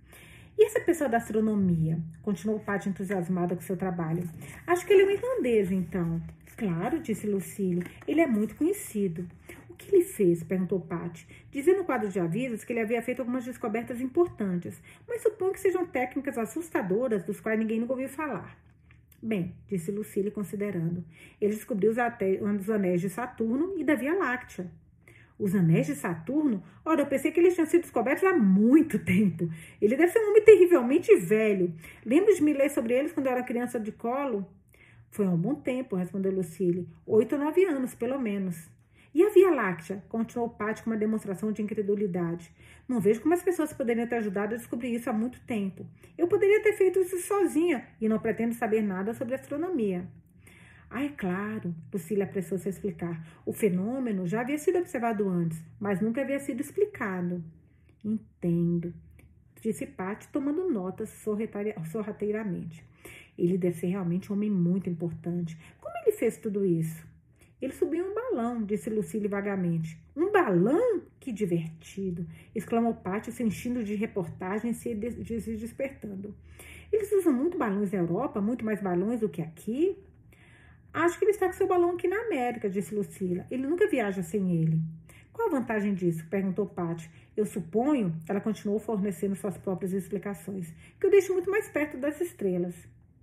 Speaker 1: E essa pessoa da astronomia? Continuou Paty entusiasmada com seu trabalho. Acho que ele é um irlandês, então. Claro, disse Lucille. Ele é muito conhecido. O que ele fez? perguntou Paty, dizendo no quadro de avisos que ele havia feito algumas descobertas importantes, mas suponho que sejam técnicas assustadoras dos quais ninguém nunca ouviu falar. Bem, disse Lucille, considerando. Ele descobriu os anéis de Saturno e da Via Láctea. Os anéis de Saturno? Ora, eu pensei que eles tinham sido descobertos há muito tempo. Ele deve ser um homem terrivelmente velho. Lembro de me ler sobre eles quando eu era criança de colo? Foi há um bom tempo, respondeu Lucille. Oito ou nove anos, pelo menos. E a Via Láctea? Continuou Paty com uma demonstração de incredulidade. Não vejo como as pessoas poderiam ter ajudado a descobrir isso há muito tempo. Eu poderia ter feito isso sozinha e não pretendo saber nada sobre astronomia. Ah, é claro, Lucília apressou-se a explicar. O fenômeno já havia sido observado antes, mas nunca havia sido explicado. Entendo, disse Paty, tomando notas sorrateiramente. Ele deve ser realmente um homem muito importante. Como ele fez tudo isso? Ele subiu um balão, disse Lucília vagamente. Um balão? Que divertido! exclamou Paty, se enchendo de reportagens e se despertando. Eles usam muito balões na Europa, muito mais balões do que aqui? Acho que ele está com seu balão aqui na América, disse Lucila. Ele nunca viaja sem ele. Qual a vantagem disso? perguntou Paty. Eu suponho, ela continuou fornecendo suas próprias explicações, que eu deixo muito mais perto das estrelas.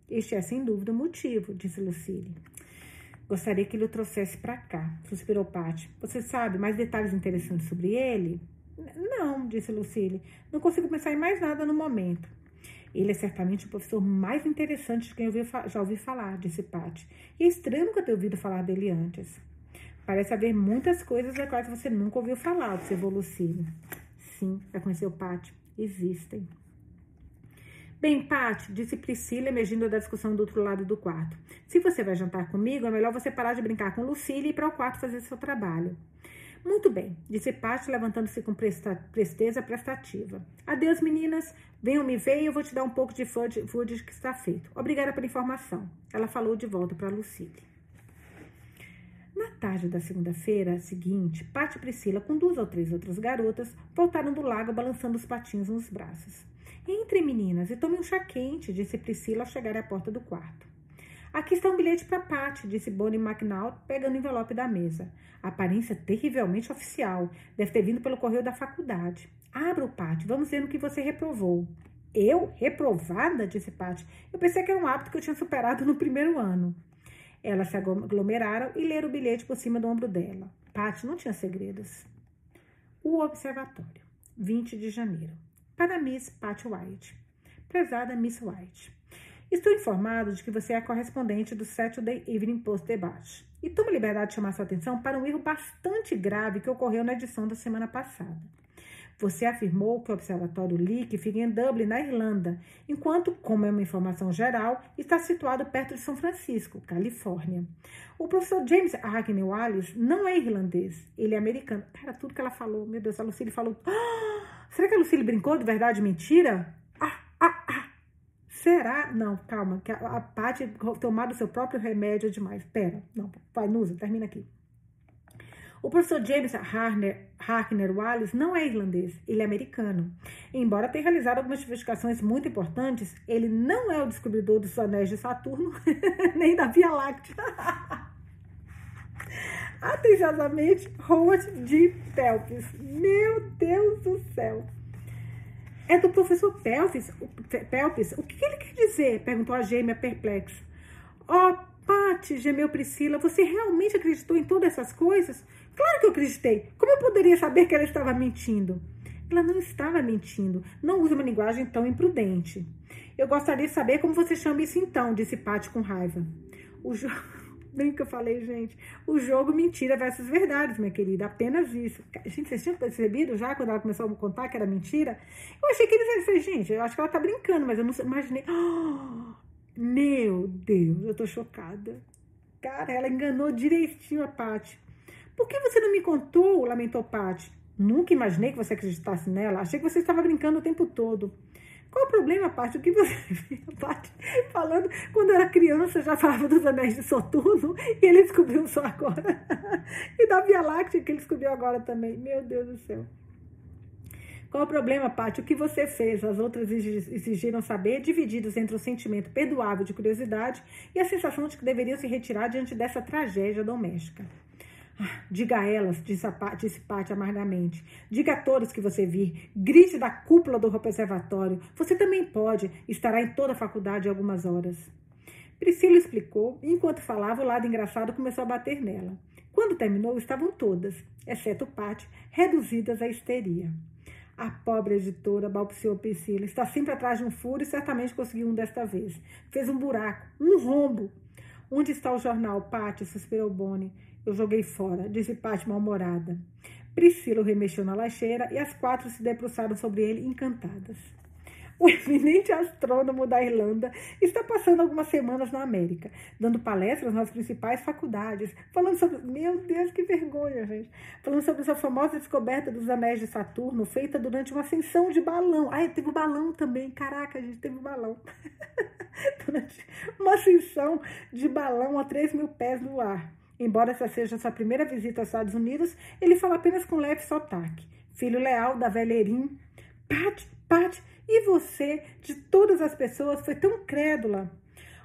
Speaker 1: Este é, sem dúvida, o motivo, disse Lucille. Gostaria que ele o trouxesse para cá, suspirou Paty. Você sabe mais detalhes interessantes sobre ele? Não, disse Lucille. Não consigo pensar em mais nada no momento. Ele é certamente o professor mais interessante de quem eu já ouvi falar, disse Patty. E é estranho nunca ter ouvido falar dele antes. Parece haver muitas coisas das quais você nunca ouviu falar, observou Lucille. Sim, reconheceu Patty. Existem. Bem, Pat, disse Priscila, emergindo da discussão do outro lado do quarto. Se você vai jantar comigo, é melhor você parar de brincar com Lucille e ir para o quarto fazer seu trabalho. Muito bem, disse Paty, levantando-se com presteza prestativa. Adeus, meninas. Venham me ver e eu vou te dar um pouco de food que está feito. Obrigada pela informação. Ela falou de volta para Lucille. Na tarde da segunda-feira seguinte, Paty e Priscila, com duas ou três outras garotas, voltaram do lago balançando os patinhos nos braços. Entre, meninas, e tome um chá quente, disse Priscila ao chegar à porta do quarto. Aqui está um bilhete para Pat, disse Bonnie McNaught, pegando o envelope da mesa. Aparência terrivelmente oficial. Deve ter vindo pelo correio da faculdade. Abra o Pat, vamos ver no que você reprovou. Eu? Reprovada? disse Pat. Eu pensei que era um hábito que eu tinha superado no primeiro ano. Elas se aglomeraram e leram o bilhete por cima do ombro dela. Pat não tinha segredos. O Observatório, 20 de janeiro. Para Miss Pat White. Prezada Miss White. Estou informado de que você é a correspondente do Saturday Evening Post Debate e tomo liberdade de chamar sua atenção para um erro bastante grave que ocorreu na edição da semana passada. Você afirmou que o Observatório Leak fica em Dublin, na Irlanda, enquanto, como é uma informação geral, está situado perto de São Francisco, Califórnia. O professor James Hackney Wallace não é irlandês, ele é americano. Cara, tudo que ela falou, meu Deus, a Lucille falou. [gasps] Ah, será que a Lucille brincou de verdade mentira? Ah, ah, ah. Será? Não, calma, que a, a Paty tomado seu próprio remédio é demais. Pera, não, vai, Nusa, termina aqui. O professor James Harner, Harkner Wallace não é irlandês, ele é americano. Embora tenha realizado algumas investigações muito importantes, ele não é o descobridor dos anéis de Saturno, [laughs] nem da Via Láctea. [laughs] Atenciosamente, Howard de Phelps. Meu Deus do céu. É do professor Pelpis. Pelpis. O que ele quer dizer? Perguntou a gêmea perplexa. Oh, Pati, gemeu Priscila, você realmente acreditou em todas essas coisas? Claro que eu acreditei. Como eu poderia saber que ela estava mentindo? Ela não estava mentindo. Não use uma linguagem tão imprudente. Eu gostaria de saber como você chama isso então, disse Pati com raiva. O jogo. Bem que eu falei, gente. O jogo mentira versus verdades, minha querida. Apenas isso. Gente, vocês tinham percebido já quando ela começou a me contar que era mentira? Eu achei que eles iam gente, eu acho que ela tá brincando, mas eu não imaginei. Oh, [gasps] meu Deus, eu tô chocada. Cara, ela enganou direitinho a Paty. Por que você não me contou? Lamentou Paty. Nunca imaginei que você acreditasse nela. Achei que você estava brincando o tempo todo. Qual o problema, Paty? O que você [laughs] Paty, falando, quando eu era criança, já falava dos anéis de Soturno e ele descobriu só agora. [laughs] e da Via Láctea, que ele descobriu agora também. Meu Deus do céu. Qual o problema, Paty? O que você fez? As outras exigiram saber, divididos entre o sentimento perdoável de curiosidade e a sensação de que deveriam se retirar diante dessa tragédia doméstica. Diga a elas, disse, disse Paty amargamente. Diga a todos que você vir. Grite da cúpula do observatório. Você também pode. Estará em toda a faculdade algumas horas. Priscila explicou, e enquanto falava, o lado engraçado começou a bater nela. Quando terminou, estavam todas, exceto Paty, reduzidas à histeria. A pobre editora, balbuciou Priscila, está sempre atrás de um furo e certamente conseguiu um desta vez. Fez um buraco, um rombo. Onde está o jornal, Paty? suspirou Bonnie. Eu joguei fora, disse Paty mal-humorada. Priscila remexeu na lacheira e as quatro se debruçaram sobre ele encantadas. O [laughs] eminente astrônomo da Irlanda está passando algumas semanas na América, dando palestras nas principais faculdades, falando sobre. Meu Deus, que vergonha, gente! Falando sobre essa famosa descoberta dos anéis de Saturno, feita durante uma ascensão de balão. Ah, teve balão também. Caraca, gente teve balão. [laughs] durante uma ascensão de balão a 3 mil pés no ar. Embora essa seja sua primeira visita aos Estados Unidos, ele fala apenas com leve sotaque. Filho leal da velha Erin. Pat, Pat, e você, de todas as pessoas, foi tão crédula.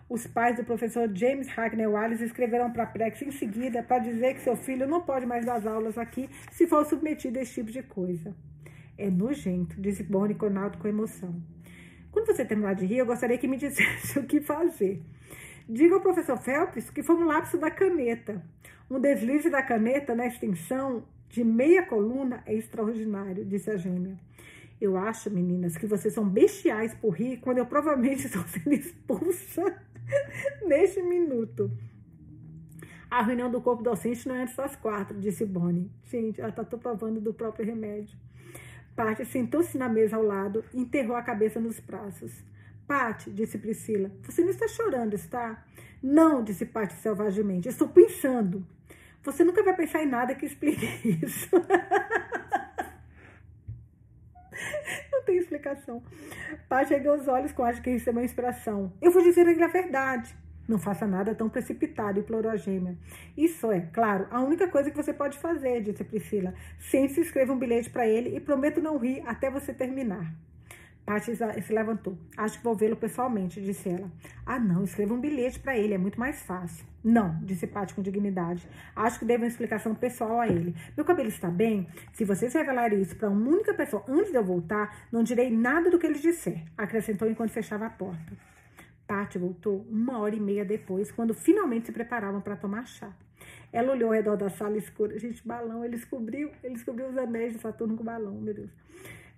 Speaker 1: Os pais do professor James Hackney Wallace escreveram para a Prex em seguida para dizer que seu filho não pode mais dar aulas aqui se for submetido a esse tipo de coisa. É nojento, disse Bonnie Conaldo com emoção. Quando você terminar de rir, eu gostaria que me dissesse [laughs] o que fazer. Diga ao professor Phelps que foi um lapso da caneta. Um deslize da caneta na extensão de meia coluna é extraordinário, disse a gêmea. Eu acho, meninas, que vocês são bestiais por rir quando eu provavelmente estou [laughs] sendo expulsa [laughs] neste minuto. A reunião do corpo docente não é antes das quatro, disse Bonnie. Gente, ela está provando do próprio remédio. Paty sentou-se na mesa ao lado e enterrou a cabeça nos braços. Pati, disse Priscila, você não está chorando, está? Não, disse Pati selvagemente, estou pensando. Você nunca vai pensar em nada que explique [laughs] isso. não tem explicação. Pati ergueu os olhos com acho que recebeu inspiração. Eu vou dizer a verdade. Não faça nada tão precipitado, implorou a gêmea. Isso é, claro, a única coisa que você pode fazer, disse Priscila. Sempre se escreva um bilhete para ele e prometo não rir até você terminar. Paty se levantou. Acho que vou vê-lo pessoalmente, disse ela. Ah, não, escreva um bilhete para ele, é muito mais fácil. Não, disse Paty com dignidade. Acho que devo uma explicação pessoal a ele. Meu cabelo está bem? Se vocês revelarem isso para uma única pessoa antes de eu voltar, não direi nada do que ele disser, acrescentou enquanto fechava a porta. Paty voltou uma hora e meia depois, quando finalmente se preparavam para tomar chá. Ela olhou ao redor da sala escura. Gente, balão, ele descobriu, ele descobriu os anéis de Saturno com balão, meu Deus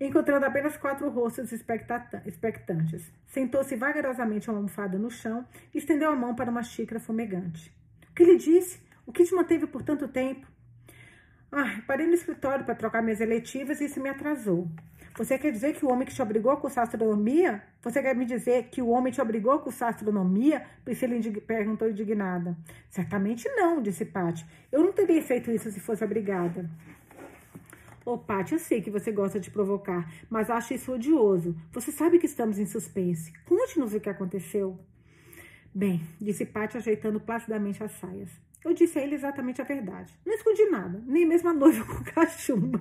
Speaker 1: encontrando apenas quatro rostos expectantes. Sentou-se vagarosamente uma almofada no chão e estendeu a mão para uma xícara fumegante. O que lhe disse? O que te manteve por tanto tempo? Ah, parei no escritório para trocar minhas eletivas e isso me atrasou. Você quer dizer que o homem que te obrigou a cursar astronomia? Você quer me dizer que o homem te obrigou a cursar astronomia? Priscila indig perguntou indignada. Certamente não, disse Paty. Eu não teria feito isso se fosse obrigada. Ô, oh, Paty, eu sei que você gosta de provocar, mas acho isso odioso. Você sabe que estamos em suspense. Conte-nos o que aconteceu. Bem, disse Paty, ajeitando placidamente as saias. Eu disse a ele exatamente a verdade. Não escondi nada, nem mesmo a noiva [laughs] com cachumba.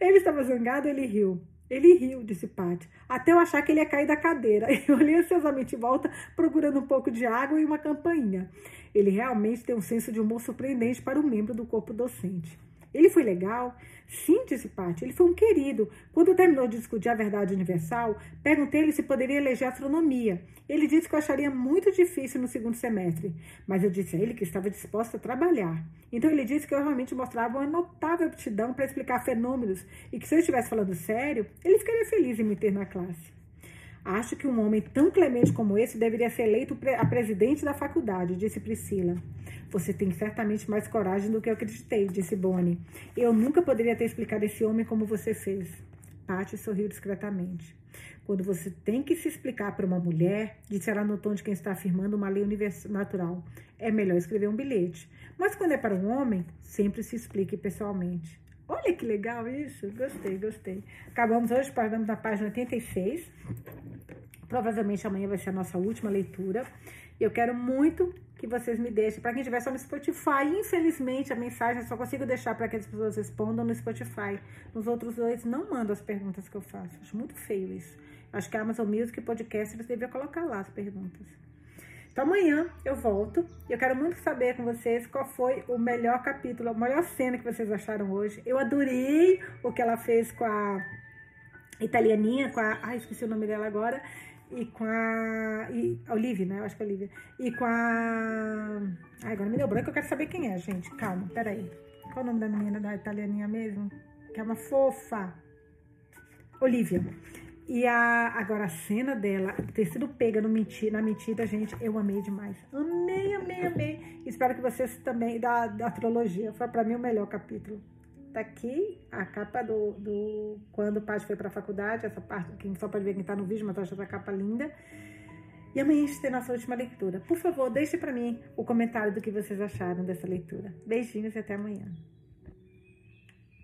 Speaker 1: ele estava zangado, ele riu. Ele riu, disse Paty, até eu achar que ele ia cair da cadeira. [laughs] Eu olhei ansiosamente em volta, procurando um pouco de água e uma campainha. Ele realmente tem um senso de humor surpreendente para um membro do corpo docente. Ele foi legal? Sim, disse Paty, ele foi um querido. Quando terminou de discutir a verdade universal, perguntei-lhe se poderia eleger astronomia. Ele disse que eu acharia muito difícil no segundo semestre, mas eu disse a ele que estava disposto a trabalhar. Então ele disse que eu realmente mostrava uma notável aptidão para explicar fenômenos e que se eu estivesse falando sério, ele ficaria feliz em me ter na classe. Acho que um homem tão clemente como esse deveria ser eleito a presidente da faculdade, disse Priscila. Você tem certamente mais coragem do que eu acreditei, disse Bonnie. Eu nunca poderia ter explicado esse homem como você fez. Patty sorriu discretamente. Quando você tem que se explicar para uma mulher, disse ela no tom de quem está afirmando uma lei natural, é melhor escrever um bilhete. Mas quando é para um homem, sempre se explique pessoalmente. Olha que legal isso. Gostei, gostei. Acabamos hoje, paramos na página 86. Provavelmente amanhã vai ser a nossa última leitura. E eu quero muito que vocês me deixem. Para quem estiver só no Spotify, infelizmente a mensagem eu só consigo deixar para que as pessoas respondam no Spotify. Nos outros dois, não mando as perguntas que eu faço. Acho muito feio isso. Acho que a Amazon Music Podcast eles deviam colocar lá as perguntas. Então amanhã eu volto eu quero muito saber com vocês qual foi o melhor capítulo, a melhor cena que vocês acharam hoje. Eu adorei o que ela fez com a italianinha, com a. Ai, esqueci o nome dela agora. E com a. E, Olivia, né? Eu acho que é Olivia. E com a. Ai, agora me deu branco, eu quero saber quem é, gente. Calma, peraí. Qual o nome da menina da italianinha mesmo? Que é uma fofa. Olivia. E a, agora a cena dela ter sido pega no mentira, na mentira, gente, eu amei demais. Amei, amei, amei. Espero que vocês também, da, da trilogia, foi para mim o melhor capítulo. Tá aqui a capa do, do quando o pai foi para a faculdade, essa parte, quem só pode ver quem tá no vídeo, mas eu acho essa capa linda. E amanhã a gente tem nossa última leitura. Por favor, deixe para mim o comentário do que vocês acharam dessa leitura. Beijinhos e até amanhã.